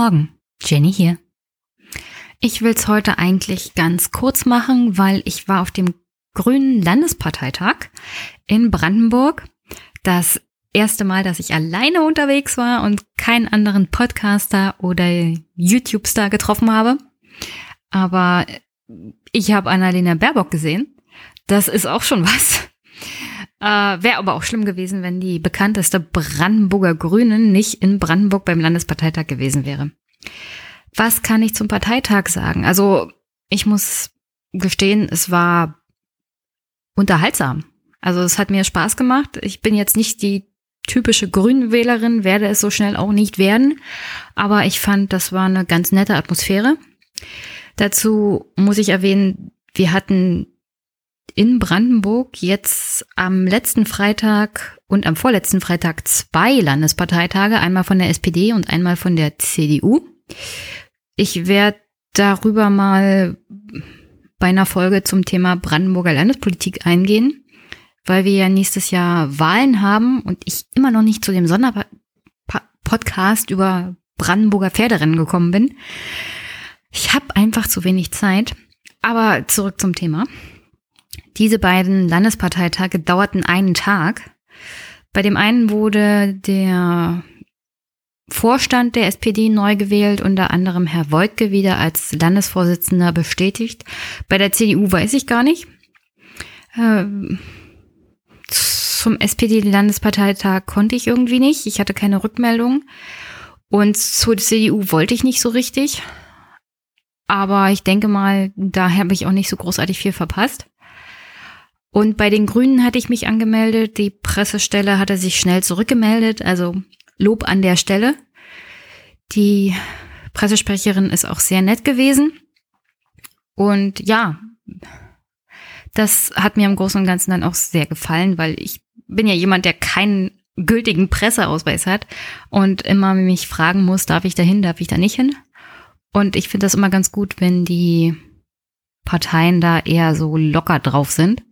Morgen, Jenny hier. Ich will es heute eigentlich ganz kurz machen, weil ich war auf dem Grünen Landesparteitag in Brandenburg. Das erste Mal, dass ich alleine unterwegs war und keinen anderen Podcaster oder YouTube-Star getroffen habe. Aber ich habe Annalena Baerbock gesehen. Das ist auch schon was. Äh, Wäre aber auch schlimm gewesen, wenn die bekannteste Brandenburger Grünen nicht in Brandenburg beim Landesparteitag gewesen wäre. Was kann ich zum Parteitag sagen? Also ich muss gestehen, es war unterhaltsam. Also es hat mir Spaß gemacht. Ich bin jetzt nicht die typische Grünwählerin, werde es so schnell auch nicht werden. Aber ich fand, das war eine ganz nette Atmosphäre. Dazu muss ich erwähnen, wir hatten in Brandenburg jetzt am letzten Freitag und am vorletzten Freitag zwei Landesparteitage, einmal von der SPD und einmal von der CDU. Ich werde darüber mal bei einer Folge zum Thema Brandenburger Landespolitik eingehen, weil wir ja nächstes Jahr Wahlen haben und ich immer noch nicht zu dem Sonderpodcast über Brandenburger Pferderennen gekommen bin. Ich habe einfach zu wenig Zeit. Aber zurück zum Thema. Diese beiden Landesparteitage dauerten einen Tag. Bei dem einen wurde der Vorstand der SPD neu gewählt, unter anderem Herr Woidke wieder als Landesvorsitzender bestätigt. Bei der CDU weiß ich gar nicht. Ähm, zum SPD-Landesparteitag konnte ich irgendwie nicht. Ich hatte keine Rückmeldung. Und zur CDU wollte ich nicht so richtig. Aber ich denke mal, da habe ich auch nicht so großartig viel verpasst. Und bei den Grünen hatte ich mich angemeldet. Die Pressestelle hatte sich schnell zurückgemeldet. Also Lob an der Stelle. Die Pressesprecherin ist auch sehr nett gewesen. Und ja, das hat mir im Großen und Ganzen dann auch sehr gefallen, weil ich bin ja jemand, der keinen gültigen Presseausweis hat und immer mich fragen muss, darf ich da hin, darf ich da nicht hin? Und ich finde das immer ganz gut, wenn die Parteien da eher so locker drauf sind.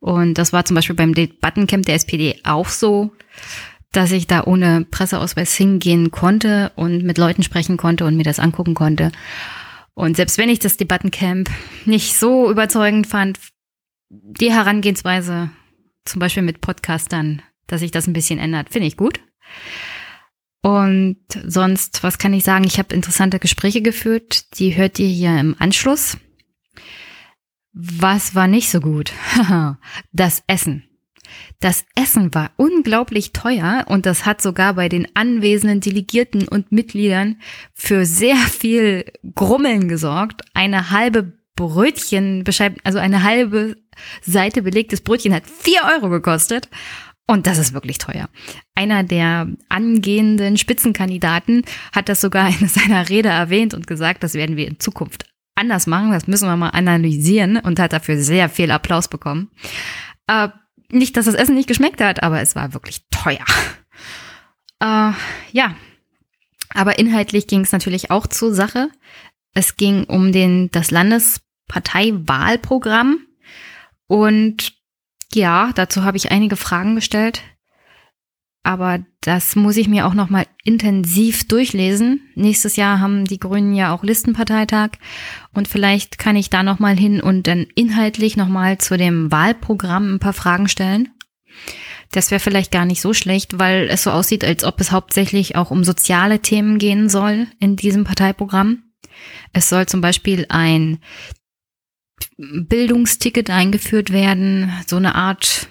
Und das war zum Beispiel beim Debattencamp der SPD auch so, dass ich da ohne Presseausweis hingehen konnte und mit Leuten sprechen konnte und mir das angucken konnte. Und selbst wenn ich das Debattencamp nicht so überzeugend fand, die Herangehensweise, zum Beispiel mit Podcastern, dass sich das ein bisschen ändert, finde ich gut. Und sonst, was kann ich sagen? Ich habe interessante Gespräche geführt. Die hört ihr hier im Anschluss. Was war nicht so gut? das Essen. Das Essen war unglaublich teuer und das hat sogar bei den anwesenden Delegierten und Mitgliedern für sehr viel Grummeln gesorgt. Eine halbe Brötchen, also eine halbe Seite belegtes Brötchen hat vier Euro gekostet. Und das ist wirklich teuer. Einer der angehenden Spitzenkandidaten hat das sogar in seiner Rede erwähnt und gesagt, das werden wir in Zukunft anders machen. Das müssen wir mal analysieren und hat dafür sehr viel Applaus bekommen. Äh, nicht, dass das Essen nicht geschmeckt hat, aber es war wirklich teuer. Äh, ja, aber inhaltlich ging es natürlich auch zur Sache. Es ging um den, das Landesparteiwahlprogramm und ja, dazu habe ich einige Fragen gestellt. Aber das muss ich mir auch noch mal intensiv durchlesen. Nächstes Jahr haben die Grünen ja auch Listenparteitag und vielleicht kann ich da noch mal hin und dann inhaltlich noch mal zu dem Wahlprogramm ein paar Fragen stellen. Das wäre vielleicht gar nicht so schlecht, weil es so aussieht, als ob es hauptsächlich auch um soziale Themen gehen soll in diesem Parteiprogramm. Es soll zum Beispiel ein Bildungsticket eingeführt werden, so eine Art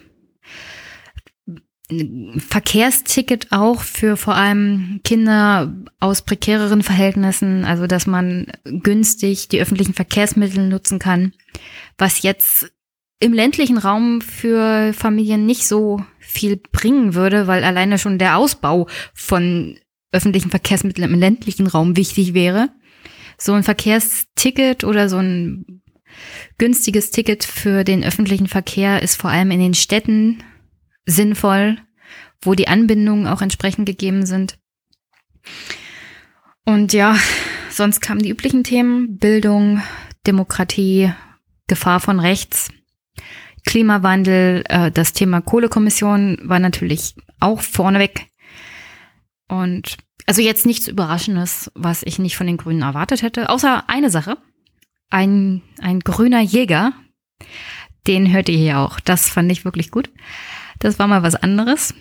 Verkehrsticket auch für vor allem Kinder aus prekäreren Verhältnissen, also dass man günstig die öffentlichen Verkehrsmittel nutzen kann, was jetzt im ländlichen Raum für Familien nicht so viel bringen würde, weil alleine schon der Ausbau von öffentlichen Verkehrsmitteln im ländlichen Raum wichtig wäre. So ein Verkehrsticket oder so ein günstiges Ticket für den öffentlichen Verkehr ist vor allem in den Städten sinnvoll, wo die Anbindungen auch entsprechend gegeben sind. Und ja, sonst kamen die üblichen Themen Bildung, Demokratie, Gefahr von rechts, Klimawandel, äh, das Thema Kohlekommission war natürlich auch vorneweg. Und also jetzt nichts Überraschendes, was ich nicht von den Grünen erwartet hätte, außer eine Sache. Ein, ein grüner Jäger, den hört ihr hier auch. Das fand ich wirklich gut. Das war mal was anderes.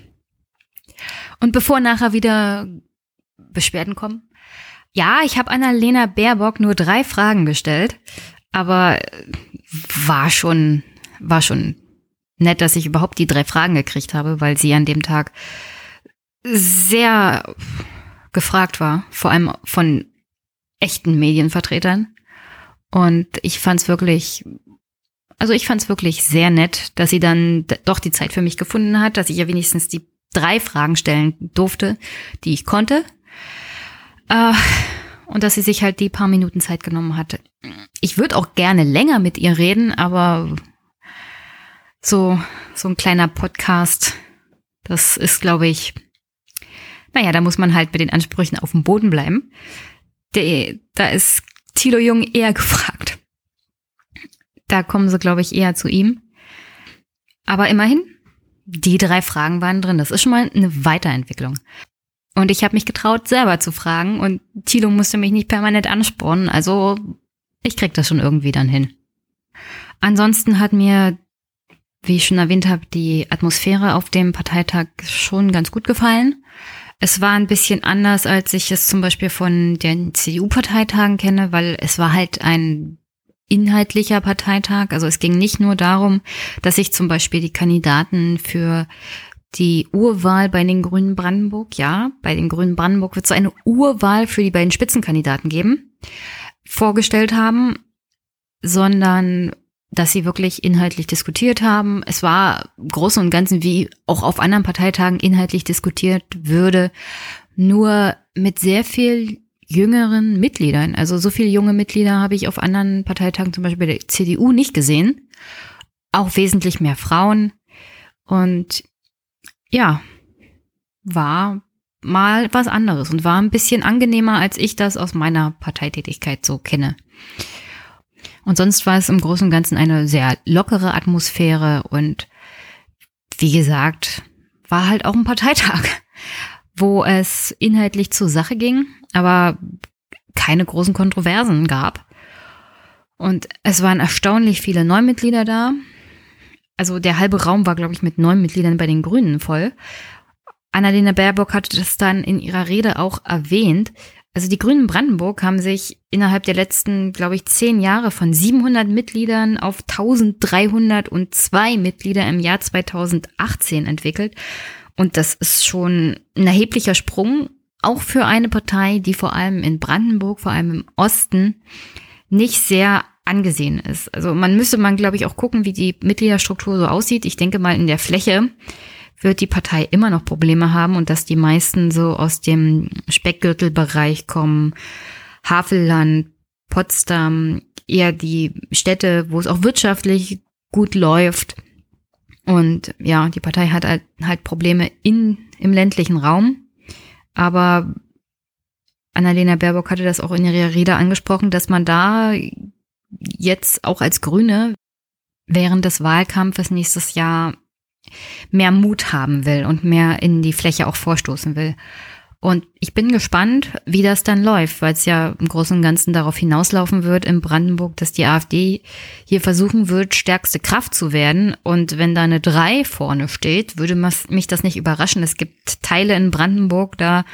Und bevor nachher wieder Beschwerden kommen. Ja, ich habe Annalena Baerbock nur drei Fragen gestellt, aber war schon, war schon nett, dass ich überhaupt die drei Fragen gekriegt habe, weil sie an dem Tag sehr gefragt war, vor allem von echten Medienvertretern. Und ich fand es wirklich, also ich fand es wirklich sehr nett, dass sie dann doch die Zeit für mich gefunden hat, dass ich ja wenigstens die drei Fragen stellen durfte, die ich konnte. Äh, und dass sie sich halt die paar Minuten Zeit genommen hatte. Ich würde auch gerne länger mit ihr reden, aber so, so ein kleiner Podcast, das ist, glaube ich, naja, da muss man halt mit den Ansprüchen auf dem Boden bleiben. Der, da ist Thilo Jung eher gefragt. Da kommen sie, glaube ich, eher zu ihm. Aber immerhin, die drei Fragen waren drin. Das ist schon mal eine Weiterentwicklung. Und ich habe mich getraut, selber zu fragen und Thilo musste mich nicht permanent anspornen. Also ich krieg das schon irgendwie dann hin. Ansonsten hat mir, wie ich schon erwähnt habe, die Atmosphäre auf dem Parteitag schon ganz gut gefallen. Es war ein bisschen anders, als ich es zum Beispiel von den CDU-Parteitagen kenne, weil es war halt ein inhaltlicher Parteitag. Also es ging nicht nur darum, dass sich zum Beispiel die Kandidaten für die Urwahl bei den Grünen Brandenburg, ja, bei den Grünen Brandenburg wird es eine Urwahl für die beiden Spitzenkandidaten geben, vorgestellt haben, sondern dass sie wirklich inhaltlich diskutiert haben. Es war groß und ganzen wie auch auf anderen Parteitagen inhaltlich diskutiert würde, nur mit sehr viel jüngeren Mitgliedern. Also so viele junge Mitglieder habe ich auf anderen Parteitagen, zum Beispiel der CDU, nicht gesehen. Auch wesentlich mehr Frauen. Und ja, war mal was anderes und war ein bisschen angenehmer, als ich das aus meiner Parteitätigkeit so kenne. Und sonst war es im Großen und Ganzen eine sehr lockere Atmosphäre und wie gesagt, war halt auch ein Parteitag, wo es inhaltlich zur Sache ging, aber keine großen Kontroversen gab. Und es waren erstaunlich viele Neumitglieder da, also der halbe Raum war, glaube ich, mit neun Mitgliedern bei den Grünen voll. Annalena Baerbock hatte das dann in ihrer Rede auch erwähnt. Also die Grünen Brandenburg haben sich innerhalb der letzten, glaube ich, zehn Jahre von 700 Mitgliedern auf 1302 Mitglieder im Jahr 2018 entwickelt. Und das ist schon ein erheblicher Sprung, auch für eine Partei, die vor allem in Brandenburg, vor allem im Osten, nicht sehr angesehen ist. Also man müsste man, glaube ich, auch gucken, wie die Mitgliederstruktur so aussieht. Ich denke mal, in der Fläche wird die Partei immer noch Probleme haben und dass die meisten so aus dem Speckgürtelbereich kommen, Havelland, Potsdam, eher die Städte, wo es auch wirtschaftlich gut läuft. Und ja, die Partei hat halt, halt Probleme in, im ländlichen Raum. Aber Annalena Baerbock hatte das auch in ihrer Rede angesprochen, dass man da jetzt auch als Grüne während des Wahlkampfes nächstes Jahr mehr Mut haben will und mehr in die Fläche auch vorstoßen will. Und ich bin gespannt, wie das dann läuft, weil es ja im Großen und Ganzen darauf hinauslaufen wird in Brandenburg, dass die AfD hier versuchen wird, stärkste Kraft zu werden. Und wenn da eine drei vorne steht, würde mich das nicht überraschen. Es gibt Teile in Brandenburg, da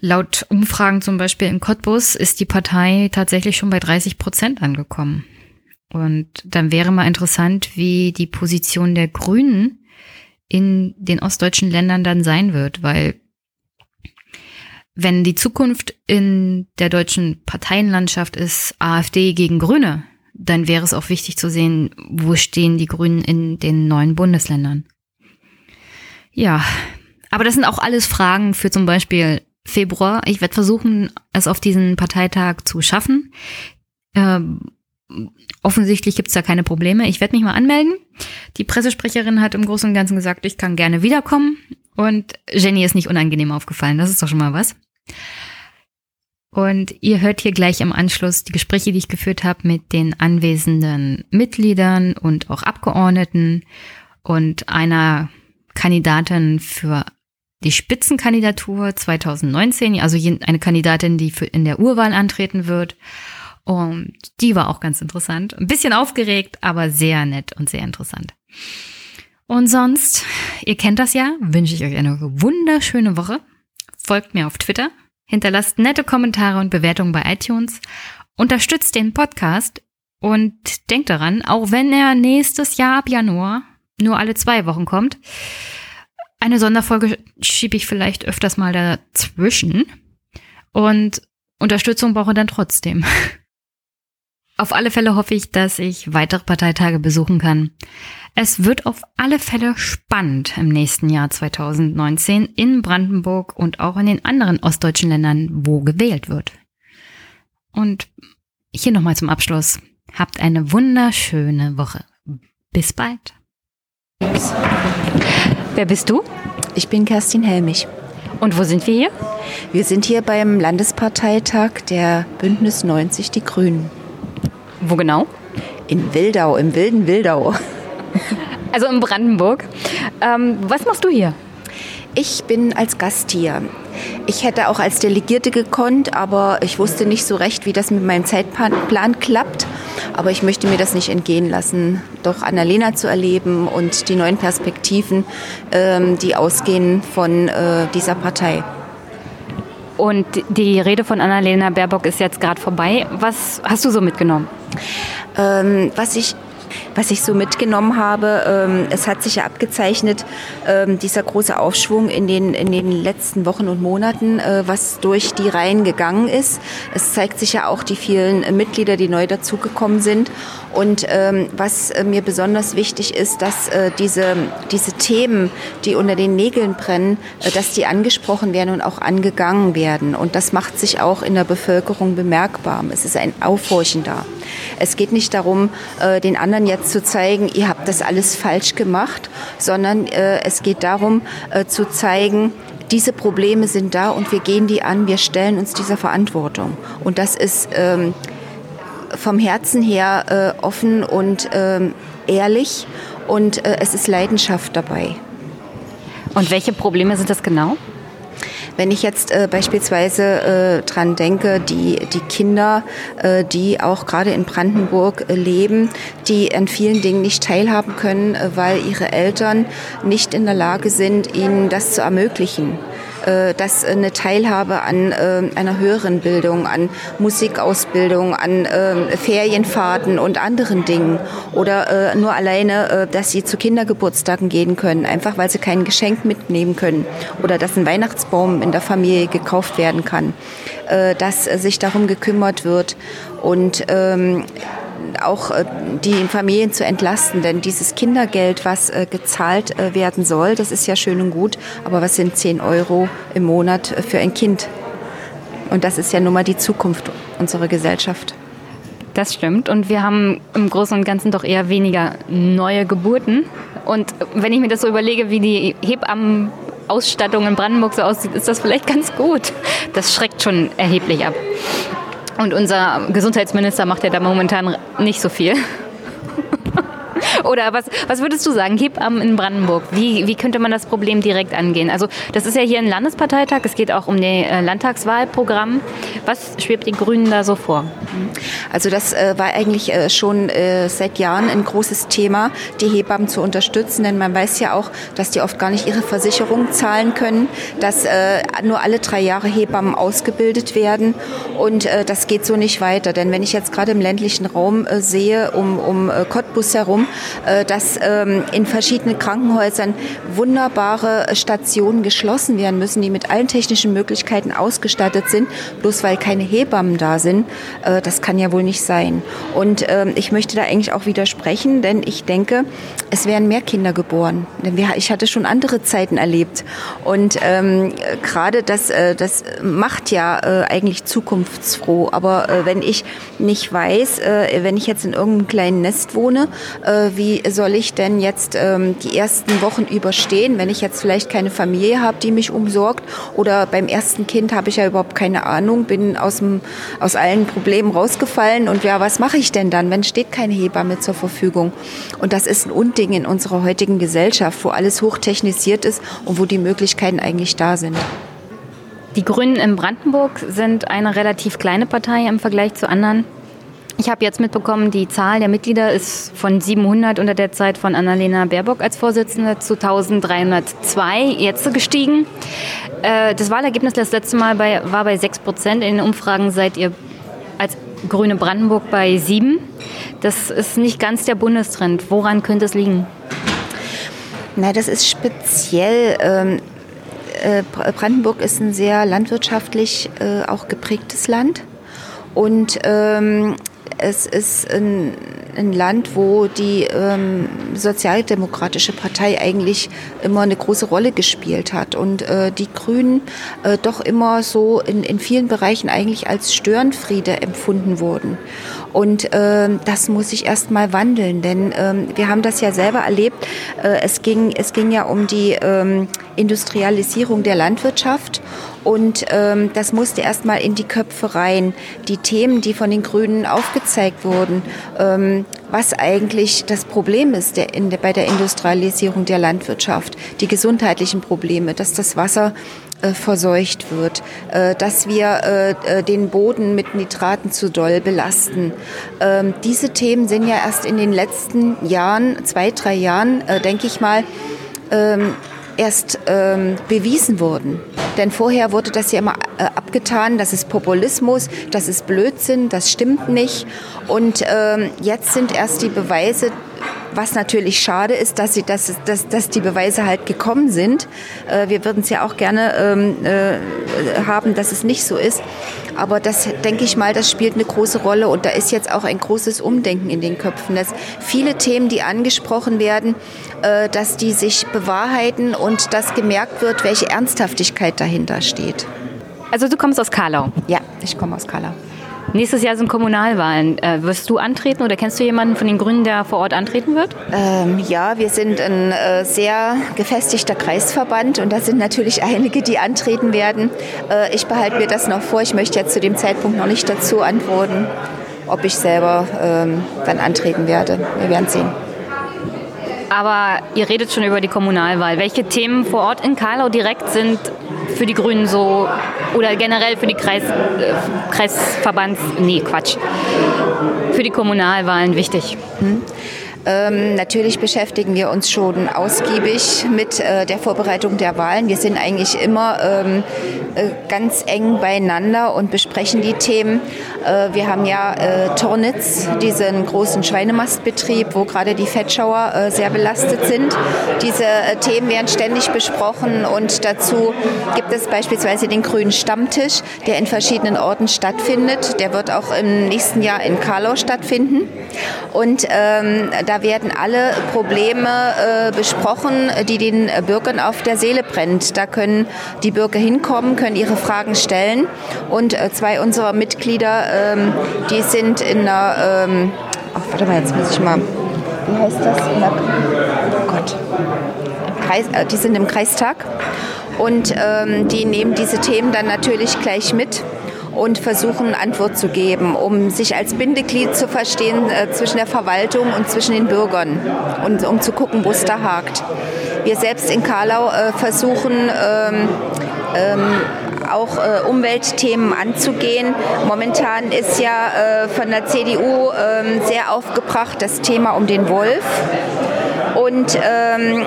Laut Umfragen zum Beispiel in Cottbus ist die Partei tatsächlich schon bei 30 Prozent angekommen. Und dann wäre mal interessant, wie die Position der Grünen in den ostdeutschen Ländern dann sein wird, weil wenn die Zukunft in der deutschen Parteienlandschaft ist AfD gegen Grüne, dann wäre es auch wichtig zu sehen, wo stehen die Grünen in den neuen Bundesländern. Ja, aber das sind auch alles Fragen für zum Beispiel Februar. Ich werde versuchen, es auf diesen Parteitag zu schaffen. Ähm, offensichtlich gibt es da keine Probleme. Ich werde mich mal anmelden. Die Pressesprecherin hat im Großen und Ganzen gesagt, ich kann gerne wiederkommen. Und Jenny ist nicht unangenehm aufgefallen. Das ist doch schon mal was. Und ihr hört hier gleich im Anschluss die Gespräche, die ich geführt habe mit den anwesenden Mitgliedern und auch Abgeordneten und einer Kandidatin für die Spitzenkandidatur 2019, also eine Kandidatin, die in der Urwahl antreten wird. Und die war auch ganz interessant. Ein bisschen aufgeregt, aber sehr nett und sehr interessant. Und sonst, ihr kennt das ja, wünsche ich euch eine wunderschöne Woche. Folgt mir auf Twitter, hinterlasst nette Kommentare und Bewertungen bei iTunes, unterstützt den Podcast und denkt daran, auch wenn er nächstes Jahr ab Januar nur alle zwei Wochen kommt, eine Sonderfolge schiebe ich vielleicht öfters mal dazwischen. Und Unterstützung brauche dann trotzdem. Auf alle Fälle hoffe ich, dass ich weitere Parteitage besuchen kann. Es wird auf alle Fälle spannend im nächsten Jahr 2019 in Brandenburg und auch in den anderen ostdeutschen Ländern, wo gewählt wird. Und hier nochmal zum Abschluss. Habt eine wunderschöne Woche. Bis bald. Wer bist du? Ich bin Kerstin Helmich. Und wo sind wir hier? Wir sind hier beim Landesparteitag der Bündnis 90 Die Grünen. Wo genau? In Wildau, im wilden Wildau. Also in Brandenburg. Ähm, was machst du hier? Ich bin als Gast hier. Ich hätte auch als Delegierte gekonnt, aber ich wusste nicht so recht, wie das mit meinem Zeitplan klappt. Aber ich möchte mir das nicht entgehen lassen, doch Annalena zu erleben und die neuen Perspektiven, ähm, die ausgehen von äh, dieser Partei. Und die Rede von Annalena Baerbock ist jetzt gerade vorbei. Was hast du so mitgenommen? Ähm, was ich was ich so mitgenommen habe, ähm, es hat sich ja abgezeichnet, ähm, dieser große Aufschwung in den, in den letzten Wochen und Monaten, äh, was durch die Reihen gegangen ist. Es zeigt sich ja auch die vielen Mitglieder, die neu dazugekommen sind. Und ähm, was äh, mir besonders wichtig ist, dass äh, diese, diese Themen, die unter den Nägeln brennen, dass die angesprochen werden und auch angegangen werden. Und das macht sich auch in der Bevölkerung bemerkbar. Es ist ein Aufhorchen da. Es geht nicht darum, den anderen jetzt zu zeigen, ihr habt das alles falsch gemacht, sondern äh, es geht darum äh, zu zeigen, diese Probleme sind da und wir gehen die an, wir stellen uns dieser Verantwortung. Und das ist ähm, vom Herzen her äh, offen und ähm, ehrlich und äh, es ist Leidenschaft dabei. Und welche Probleme sind das genau? Wenn ich jetzt äh, beispielsweise äh, dran denke, die, die Kinder, äh, die auch gerade in Brandenburg äh, leben, die an vielen Dingen nicht teilhaben können, äh, weil ihre Eltern nicht in der Lage sind, ihnen das zu ermöglichen. Äh, dass eine Teilhabe an äh, einer höheren Bildung, an Musikausbildung, an äh, Ferienfahrten und anderen Dingen. Oder nur alleine, dass sie zu Kindergeburtstagen gehen können, einfach weil sie kein Geschenk mitnehmen können. Oder dass ein Weihnachtsbaum in der Familie gekauft werden kann, dass sich darum gekümmert wird. Und ähm, auch äh, die Familien zu entlasten. Denn dieses Kindergeld, was äh, gezahlt äh, werden soll, das ist ja schön und gut, aber was sind 10 Euro im Monat für ein Kind? Und das ist ja nun mal die Zukunft unserer Gesellschaft. Das stimmt. Und wir haben im Großen und Ganzen doch eher weniger neue Geburten. Und wenn ich mir das so überlege, wie die Hebammenausstattung in Brandenburg so aussieht, ist das vielleicht ganz gut. Das schreckt schon erheblich ab. Und unser Gesundheitsminister macht ja da momentan nicht so viel. Oder was, was würdest du sagen, Hebammen in Brandenburg, wie, wie könnte man das Problem direkt angehen? Also das ist ja hier ein Landesparteitag, es geht auch um das äh, Landtagswahlprogramm. Was schwebt den Grünen da so vor? Also das äh, war eigentlich äh, schon äh, seit Jahren ein großes Thema, die Hebammen zu unterstützen, denn man weiß ja auch, dass die oft gar nicht ihre Versicherung zahlen können, dass äh, nur alle drei Jahre Hebammen ausgebildet werden und äh, das geht so nicht weiter, denn wenn ich jetzt gerade im ländlichen Raum sehe, um, um Cottbus herum, dass ähm, in verschiedenen Krankenhäusern wunderbare Stationen geschlossen werden müssen, die mit allen technischen Möglichkeiten ausgestattet sind, bloß weil keine Hebammen da sind. Äh, das kann ja wohl nicht sein. Und ähm, ich möchte da eigentlich auch widersprechen, denn ich denke, es werden mehr Kinder geboren. Ich hatte schon andere Zeiten erlebt. Und ähm, gerade das, äh, das macht ja eigentlich zukunftsfroh. Aber wenn ich nicht weiß, wenn ich jetzt in irgendeinem kleinen Nest wohne, wie soll ich denn jetzt ähm, die ersten Wochen überstehen, wenn ich jetzt vielleicht keine Familie habe, die mich umsorgt oder beim ersten Kind habe ich ja überhaupt keine Ahnung, bin aus, dem, aus allen Problemen rausgefallen und ja, was mache ich denn dann, wenn steht keine Hebamme zur Verfügung? Und das ist ein Unding in unserer heutigen Gesellschaft, wo alles hochtechnisiert ist und wo die Möglichkeiten eigentlich da sind. Die Grünen in Brandenburg sind eine relativ kleine Partei im Vergleich zu anderen. Ich habe jetzt mitbekommen, die Zahl der Mitglieder ist von 700 unter der Zeit von Annalena Baerbock als Vorsitzende zu 1302 jetzt gestiegen. Äh, das Wahlergebnis das letzte Mal bei, war bei 6 Prozent. In den Umfragen seid ihr als Grüne Brandenburg bei 7. Das ist nicht ganz der Bundestrend. Woran könnte es liegen? Na, das ist speziell. Ähm äh, Brandenburg ist ein sehr landwirtschaftlich äh, auch geprägtes Land. Und ähm, es ist ein, ein, Land, wo die ähm, Sozialdemokratische Partei eigentlich immer eine große Rolle gespielt hat und äh, die Grünen äh, doch immer so in, in vielen Bereichen eigentlich als Störenfriede empfunden wurden. Und ähm, das muss sich erstmal wandeln, denn ähm, wir haben das ja selber erlebt. Äh, es, ging, es ging ja um die ähm, Industrialisierung der Landwirtschaft und ähm, das musste erstmal in die Köpfe rein. Die Themen, die von den Grünen aufgezeigt wurden, ähm, was eigentlich das Problem ist der, in, bei der Industrialisierung der Landwirtschaft, die gesundheitlichen Probleme, dass das Wasser äh, verseucht wird, äh, dass wir äh, äh, den Boden mit Nitraten zu doll belasten. Ähm, diese Themen sind ja erst in den letzten Jahren, zwei, drei Jahren, äh, denke ich mal, ähm, erst ähm, bewiesen wurden. Denn vorher wurde das ja immer äh, abgetan, das ist Populismus, das ist Blödsinn, das stimmt nicht. Und ähm, jetzt sind erst die Beweise was natürlich schade ist, dass, sie, dass, dass, dass die Beweise halt gekommen sind. Äh, wir würden es ja auch gerne ähm, äh, haben, dass es nicht so ist. Aber das, denke ich mal, das spielt eine große Rolle. Und da ist jetzt auch ein großes Umdenken in den Köpfen. Dass viele Themen, die angesprochen werden, äh, dass die sich bewahrheiten und dass gemerkt wird, welche Ernsthaftigkeit dahinter steht. Also du kommst aus Karlau? Ja, ich komme aus Karlau. Nächstes Jahr sind Kommunalwahlen. Äh, wirst du antreten oder kennst du jemanden von den Grünen, der vor Ort antreten wird? Ähm, ja, wir sind ein äh, sehr gefestigter Kreisverband und da sind natürlich einige, die antreten werden. Äh, ich behalte mir das noch vor. Ich möchte jetzt zu dem Zeitpunkt noch nicht dazu antworten, ob ich selber ähm, dann antreten werde. Wir werden sehen. Aber ihr redet schon über die Kommunalwahl. Welche Themen vor Ort in Karlau direkt sind für die Grünen so oder generell für die Kreis, äh, Kreisverbands, nee, Quatsch, für die Kommunalwahlen wichtig? Hm. Ähm, natürlich beschäftigen wir uns schon ausgiebig mit äh, der Vorbereitung der Wahlen. Wir sind eigentlich immer ähm, äh, ganz eng beieinander und besprechen die Themen. Äh, wir haben ja äh, Tornitz, diesen großen Schweinemastbetrieb, wo gerade die Fettschauer äh, sehr belastet sind. Diese äh, Themen werden ständig besprochen und dazu gibt es beispielsweise den Grünen Stammtisch, der in verschiedenen Orten stattfindet. Der wird auch im nächsten Jahr in Karlau stattfinden. Und ähm, da werden alle Probleme äh, besprochen, die den Bürgern auf der Seele brennt. Da können die Bürger hinkommen, können ihre Fragen stellen. Und äh, zwei unserer Mitglieder, ähm, die sind in einer, ähm, ach, warte mal, jetzt muss ich mal, wie heißt das? oh Gott. Kreis, äh, die sind im Kreistag und ähm, die nehmen diese Themen dann natürlich gleich mit und versuchen Antwort zu geben, um sich als Bindeglied zu verstehen äh, zwischen der Verwaltung und zwischen den Bürgern und um zu gucken, wo es da hakt. Wir selbst in Karlau äh, versuchen ähm, ähm, auch äh, Umweltthemen anzugehen. Momentan ist ja äh, von der CDU äh, sehr aufgebracht das Thema um den Wolf. Und ähm,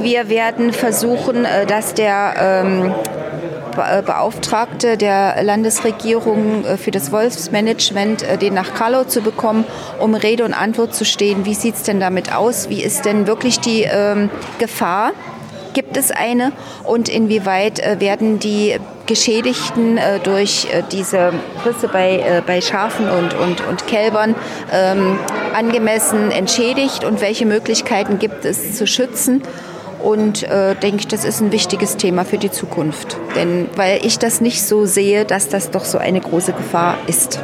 wir werden versuchen, äh, dass der ähm, äh, Beauftragte der Landesregierung äh, für das Wolfsmanagement, äh, den nach Karlau zu bekommen, um Rede und Antwort zu stehen. Wie sieht es denn damit aus? Wie ist denn wirklich die ähm, Gefahr? Gibt es eine? Und inwieweit äh, werden die Geschädigten äh, durch äh, diese Risse bei, bei Schafen und, und, und Kälbern ähm, angemessen entschädigt? Und welche Möglichkeiten gibt es zu schützen? Und äh, denke das ist ein wichtiges Thema für die Zukunft. Denn weil ich das nicht so sehe, dass das doch so eine große Gefahr ist.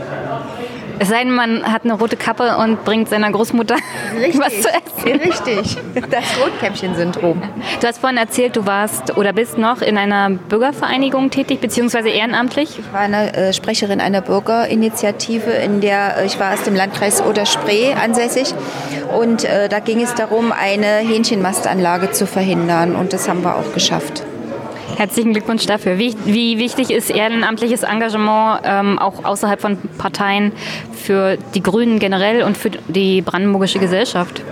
Es sei denn, man hat eine rote Kappe und bringt seiner Großmutter richtig, was zu essen. Richtig, das Rotkäppchen-Syndrom. Du hast vorhin erzählt, du warst oder bist noch in einer Bürgervereinigung tätig, beziehungsweise ehrenamtlich? Ich war eine äh, Sprecherin einer Bürgerinitiative, in der äh, ich war aus dem Landkreis Oder-Spree ansässig und äh, da ging es darum, eine Hähnchenmastanlage zu verhindern und das haben wir auch geschafft. Herzlichen Glückwunsch dafür. Wie, wie wichtig ist ehrenamtliches Engagement ähm, auch außerhalb von Parteien für die Grünen generell und für die brandenburgische Gesellschaft?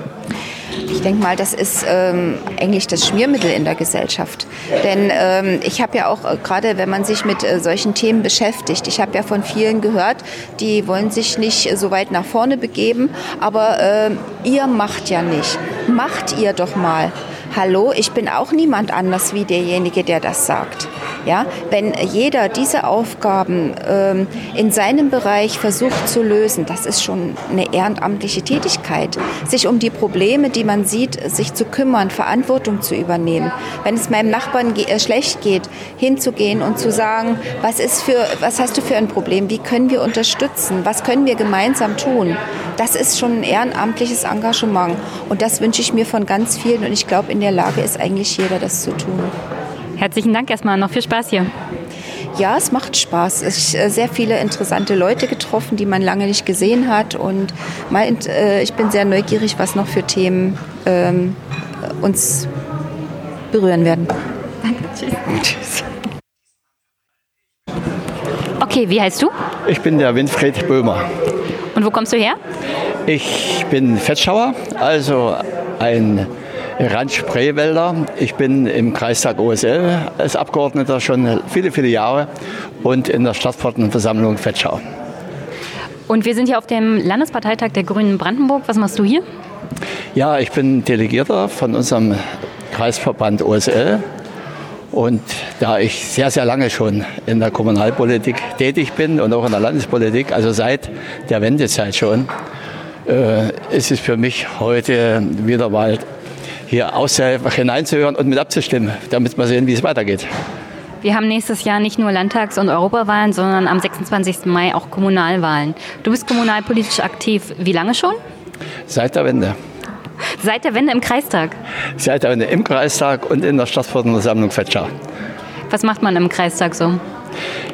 Ich denke mal, das ist ähm, eigentlich das Schmiermittel in der Gesellschaft. Denn ähm, ich habe ja auch, äh, gerade wenn man sich mit äh, solchen Themen beschäftigt, ich habe ja von vielen gehört, die wollen sich nicht so weit nach vorne begeben, aber äh, ihr macht ja nicht. Macht ihr doch mal hallo, ich bin auch niemand anders wie derjenige, der das sagt. Ja, wenn jeder diese Aufgaben ähm, in seinem Bereich versucht zu lösen, das ist schon eine ehrenamtliche Tätigkeit. Sich um die Probleme, die man sieht, sich zu kümmern, Verantwortung zu übernehmen. Wenn es meinem Nachbarn ge äh, schlecht geht, hinzugehen und zu sagen, was ist für, was hast du für ein Problem? Wie können wir unterstützen? Was können wir gemeinsam tun? Das ist schon ein ehrenamtliches Engagement. Und das wünsche ich mir von ganz vielen. Und ich glaube, in der Lage ist eigentlich jeder, das zu tun. Herzlichen Dank erstmal. Noch viel Spaß hier. Ja, es macht Spaß. Ich habe äh, sehr viele interessante Leute getroffen, die man lange nicht gesehen hat. Und meint, äh, ich bin sehr neugierig, was noch für Themen ähm, uns berühren werden. Danke. Tschüss. Okay, wie heißt du? Ich bin der Winfried Böhmer. Und wo kommst du her? Ich bin Fettschauer, also ein Rand Spreewälder. Ich bin im Kreistag OSL als Abgeordneter schon viele, viele Jahre und in der Stadtverordnetenversammlung Fetschau. Und wir sind hier auf dem Landesparteitag der Grünen Brandenburg. Was machst du hier? Ja, ich bin Delegierter von unserem Kreisverband OSL. Und da ich sehr, sehr lange schon in der Kommunalpolitik tätig bin und auch in der Landespolitik, also seit der Wendezeit schon, äh, ist es für mich heute wieder mal hier aus hineinzuhören und mit abzustimmen, damit wir sehen, wie es weitergeht. Wir haben nächstes Jahr nicht nur Landtags- und Europawahlen, sondern am 26. Mai auch Kommunalwahlen. Du bist kommunalpolitisch aktiv. Wie lange schon? Seit der Wende. Seit der Wende im Kreistag? Seit der Wende im Kreistag und in der Stadtverordnetenversammlung Fetschau. Was macht man im Kreistag so?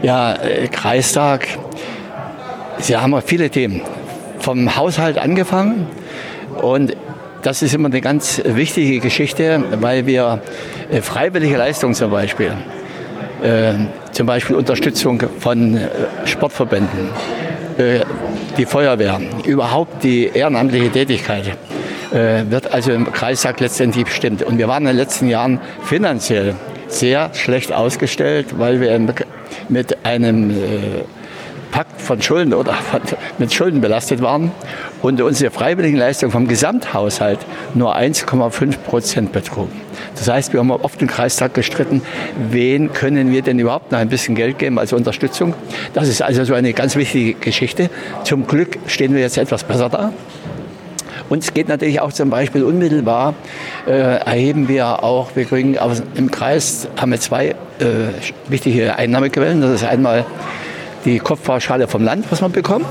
Ja, äh, Kreistag, Sie haben viele Themen. Vom Haushalt angefangen und das ist immer eine ganz wichtige Geschichte, weil wir äh, freiwillige Leistungen zum Beispiel, äh, zum Beispiel Unterstützung von äh, Sportverbänden, die Feuerwehr, überhaupt die ehrenamtliche Tätigkeit wird also im Kreistag letztendlich bestimmt. Und wir waren in den letzten Jahren finanziell sehr schlecht ausgestellt, weil wir mit einem Pakt von Schulden oder von, mit Schulden belastet waren und unsere Freiwilligenleistung vom Gesamthaushalt nur 1,5 Prozent betrug. Das heißt, wir haben oft im Kreistag gestritten, wen können wir denn überhaupt noch ein bisschen Geld geben als Unterstützung. Das ist also so eine ganz wichtige Geschichte. Zum Glück stehen wir jetzt etwas besser da. Und es geht natürlich auch zum Beispiel unmittelbar, äh, erheben wir auch, wir kriegen aus, im Kreis, haben wir zwei äh, wichtige Einnahmequellen. Das ist einmal die Kopfpauschale vom Land, was man bekommt,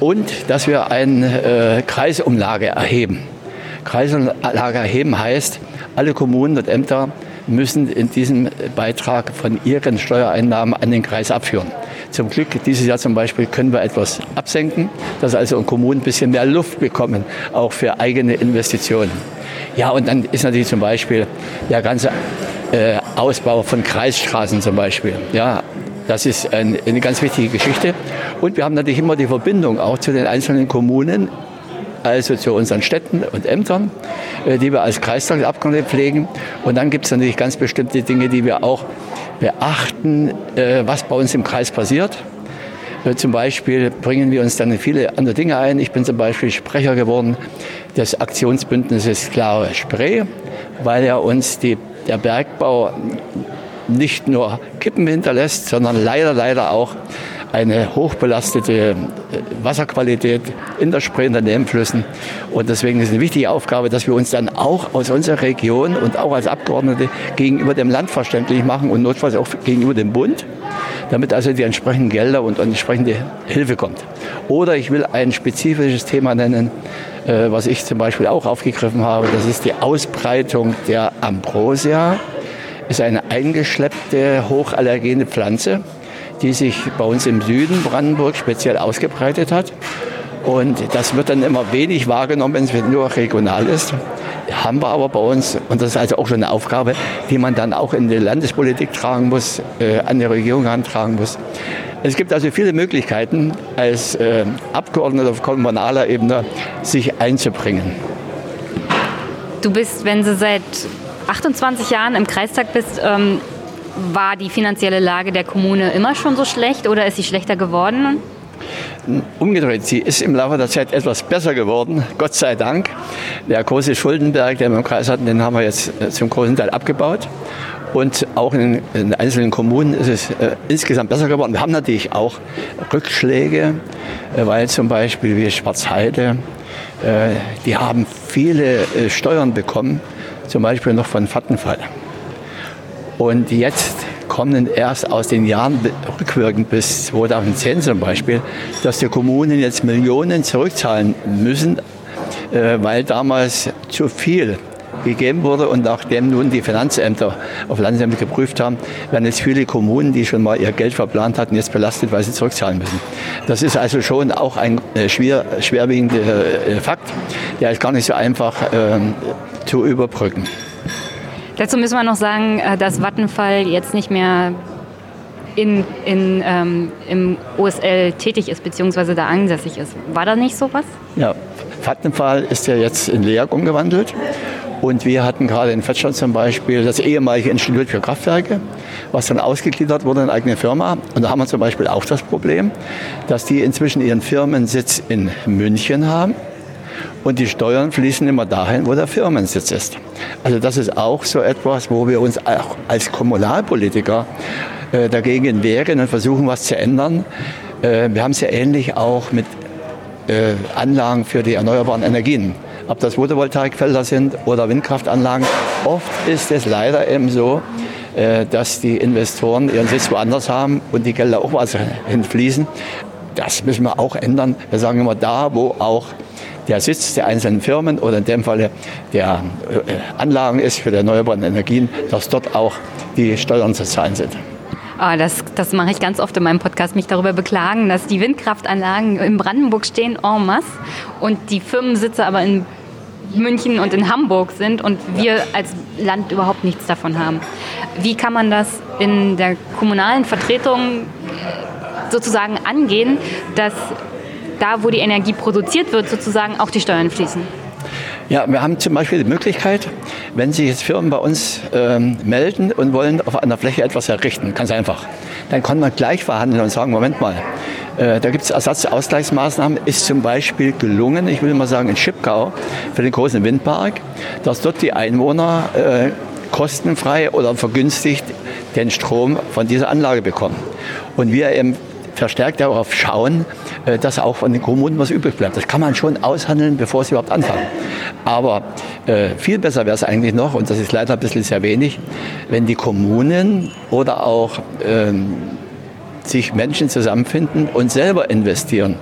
und dass wir eine äh, Kreisumlage erheben. Kreisumlage erheben heißt, alle Kommunen und Ämter müssen in diesem Beitrag von ihren Steuereinnahmen an den Kreis abführen. Zum Glück dieses Jahr zum Beispiel können wir etwas absenken, dass also Kommunen ein bisschen mehr Luft bekommen, auch für eigene Investitionen. Ja, und dann ist natürlich zum Beispiel der ganze äh, Ausbau von Kreisstraßen zum Beispiel. Ja, das ist ein, eine ganz wichtige Geschichte. Und wir haben natürlich immer die Verbindung auch zu den einzelnen Kommunen, also zu unseren Städten und Ämtern, äh, die wir als Kreistagsabgeordnete pflegen. Und dann gibt es natürlich ganz bestimmte Dinge, die wir auch beachten, äh, was bei uns im Kreis passiert. Äh, zum Beispiel bringen wir uns dann viele andere Dinge ein. Ich bin zum Beispiel Sprecher geworden des Aktionsbündnisses Klare Spree, weil er uns die, der Bergbau nicht nur Kippen hinterlässt, sondern leider, leider auch eine hochbelastete äh, Wasserqualität in der Spree, in den Nebenflüssen. Und deswegen ist es eine wichtige Aufgabe, dass wir uns dann auch aus unserer Region und auch als Abgeordnete gegenüber dem Land verständlich machen und notfalls auch gegenüber dem Bund, damit also die entsprechenden Gelder und entsprechende Hilfe kommt. Oder ich will ein spezifisches Thema nennen, äh, was ich zum Beispiel auch aufgegriffen habe. Das ist die Ausbreitung der Ambrosia. Ist eine eingeschleppte, hochallergene Pflanze die sich bei uns im Süden Brandenburg speziell ausgebreitet hat. Und das wird dann immer wenig wahrgenommen, wenn es nur regional ist. Haben wir aber bei uns, und das ist also auch schon eine Aufgabe, die man dann auch in die Landespolitik tragen muss, äh, an die Regierung herantragen muss. Es gibt also viele Möglichkeiten, als äh, Abgeordneter auf kommunaler Ebene sich einzubringen. Du bist, wenn Sie seit 28 Jahren im Kreistag bist, ähm, war die finanzielle Lage der Kommune immer schon so schlecht oder ist sie schlechter geworden? Umgedreht, sie ist im Laufe der Zeit etwas besser geworden, Gott sei Dank. Der große Schuldenberg, den wir im Kreis hatten, den haben wir jetzt äh, zum großen Teil abgebaut. Und auch in, in einzelnen Kommunen ist es äh, insgesamt besser geworden. Wir haben natürlich auch Rückschläge, äh, weil zum Beispiel wie Schwarzheide, äh, die haben viele äh, Steuern bekommen, zum Beispiel noch von Vattenfall. Und jetzt kommen erst aus den Jahren rückwirkend bis 2010 zum Beispiel, dass die Kommunen jetzt Millionen zurückzahlen müssen, äh, weil damals zu viel gegeben wurde und nachdem nun die Finanzämter auf Landesämter geprüft haben, werden jetzt viele Kommunen, die schon mal ihr Geld verplant hatten, jetzt belastet, weil sie zurückzahlen müssen. Das ist also schon auch ein äh, schwer, schwerwiegender äh, Fakt, der ist gar nicht so einfach äh, zu überbrücken. Dazu müssen wir noch sagen, äh, dass Vattenfall jetzt nicht mehr in, in, ähm, im OSL tätig ist, beziehungsweise da ansässig ist. War da nicht sowas? Ja, Vattenfall ist ja jetzt in LEAG umgewandelt. Und wir hatten gerade in Fettstadt zum Beispiel das ehemalige Institut für Kraftwerke, was dann ausgegliedert wurde in eine eigene Firma. Und da haben wir zum Beispiel auch das Problem, dass die inzwischen ihren Firmensitz in München haben und die Steuern fließen immer dahin, wo der Firmensitz ist. Also das ist auch so etwas, wo wir uns auch als Kommunalpolitiker äh, dagegen wehren und versuchen, was zu ändern. Äh, wir haben es ja ähnlich auch mit äh, Anlagen für die erneuerbaren Energien. Ob das Photovoltaikfelder sind oder Windkraftanlagen. Oft ist es leider eben so, dass die Investoren ihren Sitz woanders haben und die Gelder auch was hinfließen. Das müssen wir auch ändern. Wir sagen immer da, wo auch der Sitz der einzelnen Firmen oder in dem Falle der äh, Anlagen ist für die erneuerbaren Energien, dass dort auch die Steuern zu zahlen sind. Oh, das, das mache ich ganz oft in meinem Podcast, mich darüber beklagen, dass die Windkraftanlagen in Brandenburg stehen en masse und die Firmensitze aber in München und in Hamburg sind und wir als Land überhaupt nichts davon haben. Wie kann man das in der kommunalen Vertretung sozusagen angehen, dass da, wo die Energie produziert wird, sozusagen auch die Steuern fließen? Ja, wir haben zum Beispiel die Möglichkeit, wenn sich jetzt Firmen bei uns ähm, melden und wollen auf einer Fläche etwas errichten, ganz einfach, dann kann man gleich verhandeln und sagen, Moment mal, äh, da gibt es Ersatzausgleichsmaßnahmen, ist zum Beispiel gelungen, ich will mal sagen in Schipkau für den großen Windpark, dass dort die Einwohner äh, kostenfrei oder vergünstigt den Strom von dieser Anlage bekommen. Und wir eben verstärkt darauf schauen, äh, dass auch von den Kommunen was übrig bleibt. Das kann man schon aushandeln, bevor sie überhaupt anfangen. Aber äh, viel besser wäre es eigentlich noch, und das ist leider ein bisschen sehr wenig, wenn die Kommunen oder auch ähm, sich Menschen zusammenfinden und selber investieren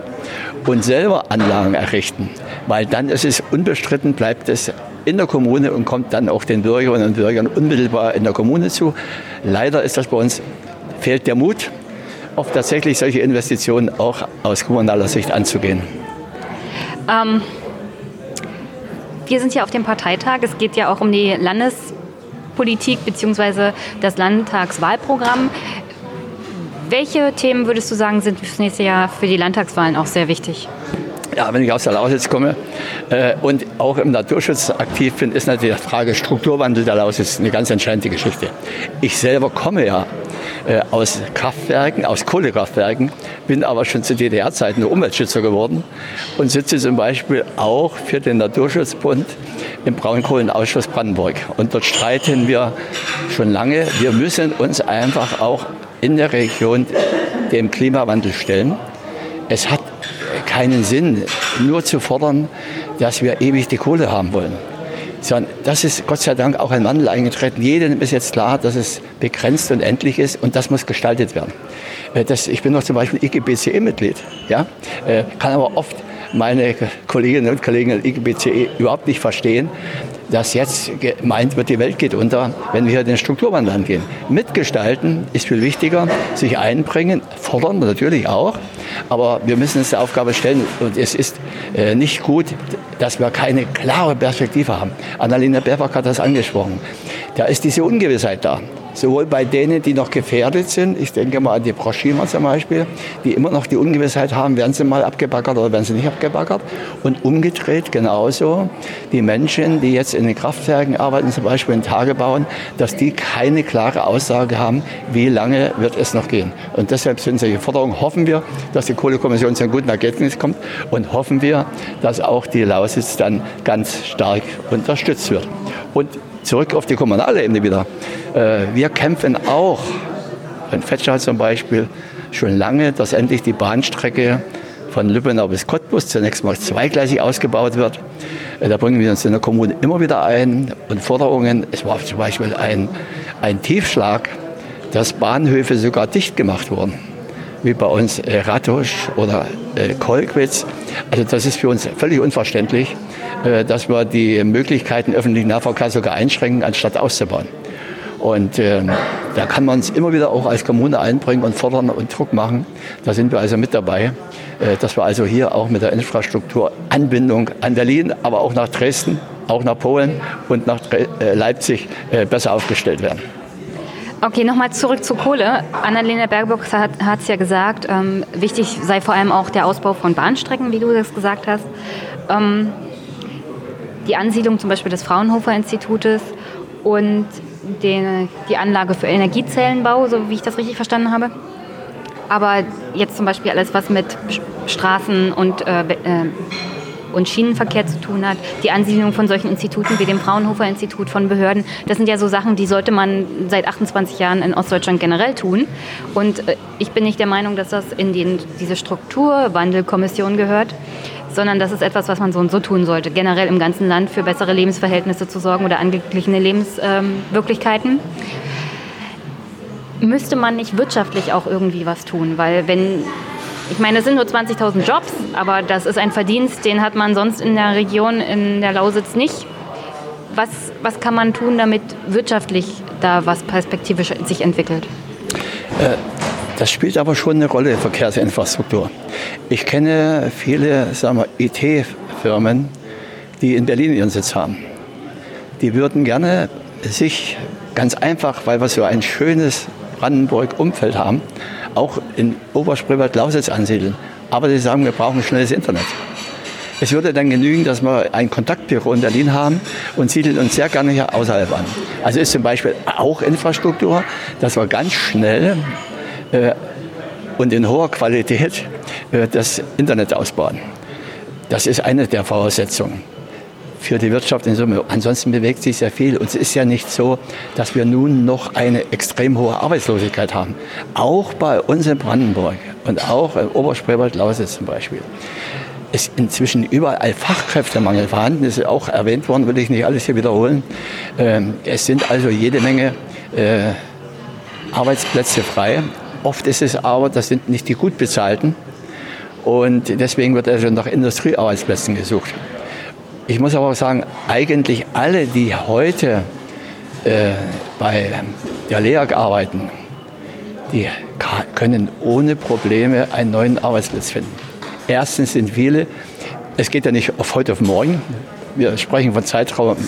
und selber Anlagen errichten. Weil dann ist es unbestritten, bleibt es in der Kommune und kommt dann auch den Bürgerinnen und Bürgern unmittelbar in der Kommune zu. Leider ist das bei uns, fehlt der Mut, oft tatsächlich solche Investitionen auch aus kommunaler Sicht anzugehen? Ähm, wir sind hier auf dem Parteitag. Es geht ja auch um die Landespolitik bzw. das Landtagswahlprogramm. Welche Themen würdest du sagen, sind fürs nächste Jahr für die Landtagswahlen auch sehr wichtig? Ja, wenn ich aus der Lausitz komme äh, und auch im Naturschutz aktiv bin, ist natürlich die Frage Strukturwandel der Lausitz eine ganz entscheidende Geschichte. Ich selber komme ja äh, aus Kraftwerken, aus Kohlekraftwerken, bin aber schon zu DDR-Zeiten Umweltschützer geworden und sitze zum Beispiel auch für den Naturschutzbund im Braunkohlenausschuss Brandenburg. Und dort streiten wir schon lange. Wir müssen uns einfach auch in der Region dem Klimawandel stellen. Es hat keinen Sinn, nur zu fordern, dass wir ewig die Kohle haben wollen. Sondern das ist Gott sei Dank auch ein Wandel eingetreten. Jedem ist jetzt klar, dass es begrenzt und endlich ist und das muss gestaltet werden. Äh, das, ich bin noch zum Beispiel IGBCE-Mitglied, ja, äh, kann aber oft meine Kolleginnen und Kollegen der IGBCE überhaupt nicht verstehen, dass jetzt gemeint wird, die Welt geht unter, wenn wir hier den Strukturwandel angehen. Mitgestalten ist viel wichtiger, sich einbringen, fordern natürlich auch, aber wir müssen uns der Aufgabe stellen und es ist äh, nicht gut, dass wir keine klare Perspektive haben. Annalena Baerbock hat das angesprochen. Da ist diese Ungewissheit da sowohl bei denen, die noch gefährdet sind, ich denke mal an die Proschima zum Beispiel, die immer noch die Ungewissheit haben, werden sie mal abgebaggert oder werden sie nicht abgebaggert. Und umgedreht genauso die Menschen, die jetzt in den Kraftwerken arbeiten, zum Beispiel in Tagebauen, dass die keine klare Aussage haben, wie lange wird es noch gehen. Und deshalb sind solche Forderungen, hoffen wir, dass die Kohlekommission zu einem guten Ergebnis kommt und hoffen wir, dass auch die Lausitz dann ganz stark unterstützt wird. Und zurück auf die kommunale Ebene wieder. Äh, wir kämpfen auch, in Fetschau zum Beispiel, schon lange, dass endlich die Bahnstrecke von Lübbenau bis Cottbus zunächst mal zweigleisig ausgebaut wird. Äh, da bringen wir uns in der Kommune immer wieder ein und Forderungen. Es war zum Beispiel ein, ein Tiefschlag, dass Bahnhöfe sogar dicht gemacht wurden, wie bei uns äh, Ratusch oder äh, Kolkwitz. Also das ist für uns völlig unverständlich. Äh, dass wir die Möglichkeiten öffentlichen Nahverkehrs sogar einschränken, anstatt auszubauen. Und äh, da kann man es immer wieder auch als Kommune einbringen und fordern und Druck machen. Da sind wir also mit dabei, äh, dass wir also hier auch mit der Infrastruktur Anbindung an Berlin, aber auch nach Dresden, auch nach Polen und nach äh, Leipzig äh, besser aufgestellt werden. Okay, nochmal zurück zur Kohle. Annalena Baerbock hat es ja gesagt, ähm, wichtig sei vor allem auch der Ausbau von Bahnstrecken, wie du das gesagt hast. Ähm, die Ansiedlung zum Beispiel des Fraunhofer Institutes und den, die Anlage für Energiezellenbau, so wie ich das richtig verstanden habe. Aber jetzt zum Beispiel alles, was mit Straßen und, äh, äh, und Schienenverkehr zu tun hat, die Ansiedlung von solchen Instituten wie dem Fraunhofer Institut von Behörden, das sind ja so Sachen, die sollte man seit 28 Jahren in Ostdeutschland generell tun. Und äh, ich bin nicht der Meinung, dass das in den, diese Strukturwandelkommission gehört, sondern das ist etwas, was man so und so tun sollte, generell im ganzen Land für bessere Lebensverhältnisse zu sorgen oder angeglichene Lebenswirklichkeiten. Ähm, Müsste man nicht wirtschaftlich auch irgendwie was tun? Weil wenn, ich meine, es sind nur 20.000 Jobs, aber das ist ein Verdienst, den hat man sonst in der Region, in der Lausitz nicht. Was, was kann man tun, damit wirtschaftlich da was perspektivisch sich entwickelt? Äh, das spielt aber schon eine Rolle, Verkehrsinfrastruktur. Ich kenne viele IT-Firmen, die in Berlin ihren Sitz haben. Die würden gerne sich ganz einfach, weil wir so ein schönes Brandenburg-Umfeld haben, auch in Oberspreewald-Lausitz ansiedeln. Aber sie sagen, wir brauchen schnelles Internet. Es würde dann genügen, dass wir ein Kontaktbüro in Berlin haben und siedeln uns sehr gerne hier außerhalb an. Also ist zum Beispiel auch Infrastruktur, dass wir ganz schnell äh, und in hoher Qualität äh, das Internet ausbauen. Das ist eine der Voraussetzungen für die Wirtschaft in Summe. Ansonsten bewegt sich sehr viel. Und es ist ja nicht so, dass wir nun noch eine extrem hohe Arbeitslosigkeit haben. Auch bei uns in Brandenburg und auch im Oberspreewald-Lausitz zum Beispiel ist inzwischen überall Fachkräftemangel vorhanden. Das ist auch erwähnt worden, will ich nicht alles hier wiederholen. Ähm, es sind also jede Menge äh, Arbeitsplätze frei Oft ist es aber, das sind nicht die gut bezahlten. Und deswegen wird also nach Industriearbeitsplätzen gesucht. Ich muss aber auch sagen, eigentlich alle, die heute äh, bei der LEAG arbeiten, die können ohne Probleme einen neuen Arbeitsplatz finden. Erstens sind viele, es geht ja nicht auf heute auf morgen, wir sprechen von Zeitraum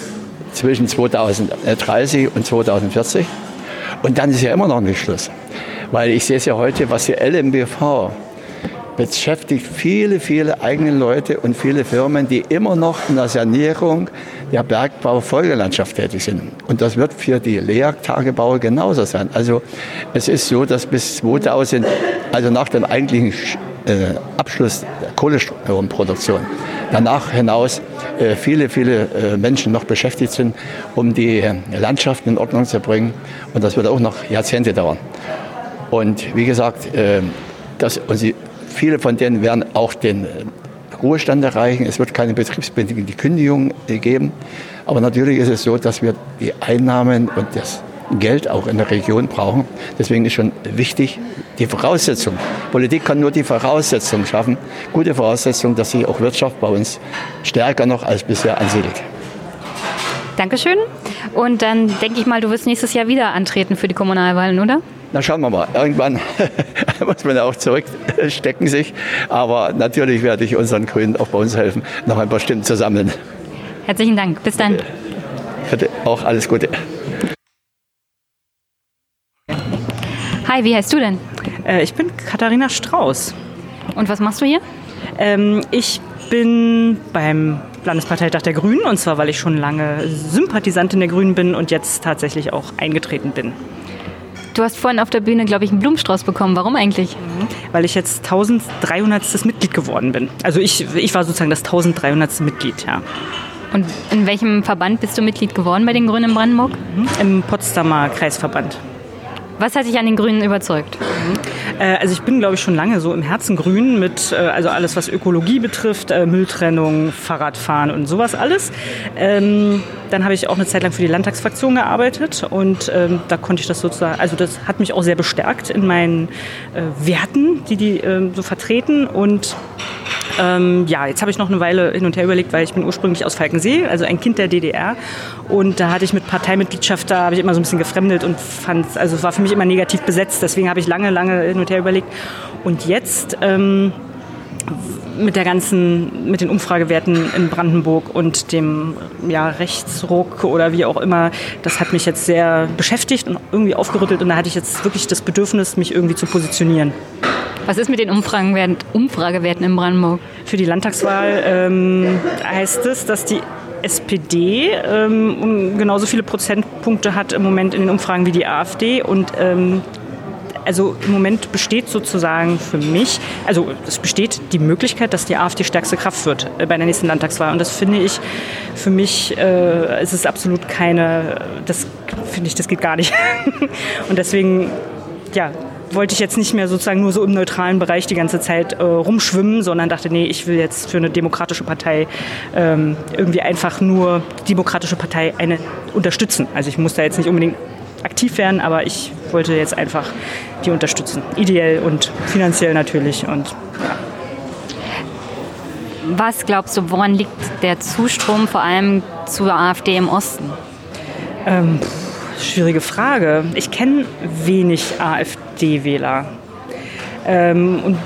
zwischen 2030 und 2040 und dann ist ja immer noch nicht Schluss. Weil ich sehe es ja heute, was die LMBV beschäftigt viele, viele eigene Leute und viele Firmen, die immer noch in der Sanierung ja Bergbau, Folgelandschaft tätig sind. Und das wird für die LEAG-Tagebauer genauso sein. Also es ist so, dass bis 2000, also nach dem eigentlichen äh, Abschluss der Kohlestromproduktion, danach hinaus äh, viele, viele äh, Menschen noch beschäftigt sind, um die Landschaften in Ordnung zu bringen. Und das wird auch noch Jahrzehnte dauern. Und wie gesagt, das, und sie, viele von denen werden auch den Ruhestand erreichen. Es wird keine betriebsbedingte Kündigung geben. Aber natürlich ist es so, dass wir die Einnahmen und das Geld auch in der Region brauchen. Deswegen ist schon wichtig, die Voraussetzung. Politik kann nur die Voraussetzung schaffen, gute Voraussetzungen, dass sich auch Wirtschaft bei uns stärker noch als bisher ansiedelt. Dankeschön. Und dann denke ich mal, du wirst nächstes Jahr wieder antreten für die Kommunalwahlen, oder? Na schauen wir mal. Irgendwann muss man auch zurückstecken sich. Aber natürlich werde ich unseren Grünen auch bei uns helfen, noch ein paar Stimmen zu sammeln. Herzlichen Dank. Bis dann. Bitte auch alles Gute. Hi, wie heißt du denn? Äh, ich bin Katharina Strauß. Und was machst du hier? Ähm, ich bin beim Landesparteitag der Grünen und zwar, weil ich schon lange Sympathisantin der Grünen bin und jetzt tatsächlich auch eingetreten bin. Du hast vorhin auf der Bühne, glaube ich, einen Blumenstrauß bekommen. Warum eigentlich? Mhm. Weil ich jetzt 1300. Mitglied geworden bin. Also ich, ich war sozusagen das 1300. Mitglied, ja. Und in welchem Verband bist du Mitglied geworden bei den Grünen in Brandenburg? Mhm. Im Potsdamer Kreisverband. Was hat dich an den Grünen überzeugt? Äh, also ich bin, glaube ich, schon lange so im Herzen grün mit äh, also alles, was Ökologie betrifft, äh, Mülltrennung, Fahrradfahren und sowas alles. Ähm, dann habe ich auch eine Zeit lang für die Landtagsfraktion gearbeitet und ähm, da konnte ich das sozusagen, also das hat mich auch sehr bestärkt in meinen Werten, die die äh, so vertreten und ähm, ja, jetzt habe ich noch eine Weile hin und her überlegt, weil ich bin ursprünglich aus Falkensee, also ein Kind der DDR. Und da hatte ich mit Parteimitgliedschaft, da habe ich immer so ein bisschen gefremdet und fand, also es war für mich immer negativ besetzt. Deswegen habe ich lange, lange hin und her überlegt. Und jetzt ähm, mit der ganzen, mit den Umfragewerten in Brandenburg und dem ja, Rechtsruck oder wie auch immer, das hat mich jetzt sehr beschäftigt und irgendwie aufgerüttelt und da hatte ich jetzt wirklich das Bedürfnis, mich irgendwie zu positionieren. Was ist mit den Umfragewerten in Brandenburg? Für die Landtagswahl ähm, heißt es, dass die SPD ähm, genauso viele Prozentpunkte hat im Moment in den Umfragen wie die AfD und ähm, also im Moment besteht sozusagen für mich, also es besteht die Möglichkeit, dass die AfD stärkste Kraft wird äh, bei der nächsten Landtagswahl. Und das finde ich für mich, äh, es ist absolut keine, das finde ich, das geht gar nicht. Und deswegen, ja, wollte ich jetzt nicht mehr sozusagen nur so im neutralen Bereich die ganze Zeit äh, rumschwimmen, sondern dachte, nee, ich will jetzt für eine demokratische Partei ähm, irgendwie einfach nur die demokratische Partei eine unterstützen. Also ich muss da jetzt nicht unbedingt aktiv werden, aber ich wollte jetzt einfach die unterstützen. Ideell und finanziell natürlich. Und, ja. Was glaubst du, woran liegt der Zustrom vor allem zur AfD im Osten? Ähm, schwierige Frage. Ich kenne wenig AfD-Wähler. Ähm, und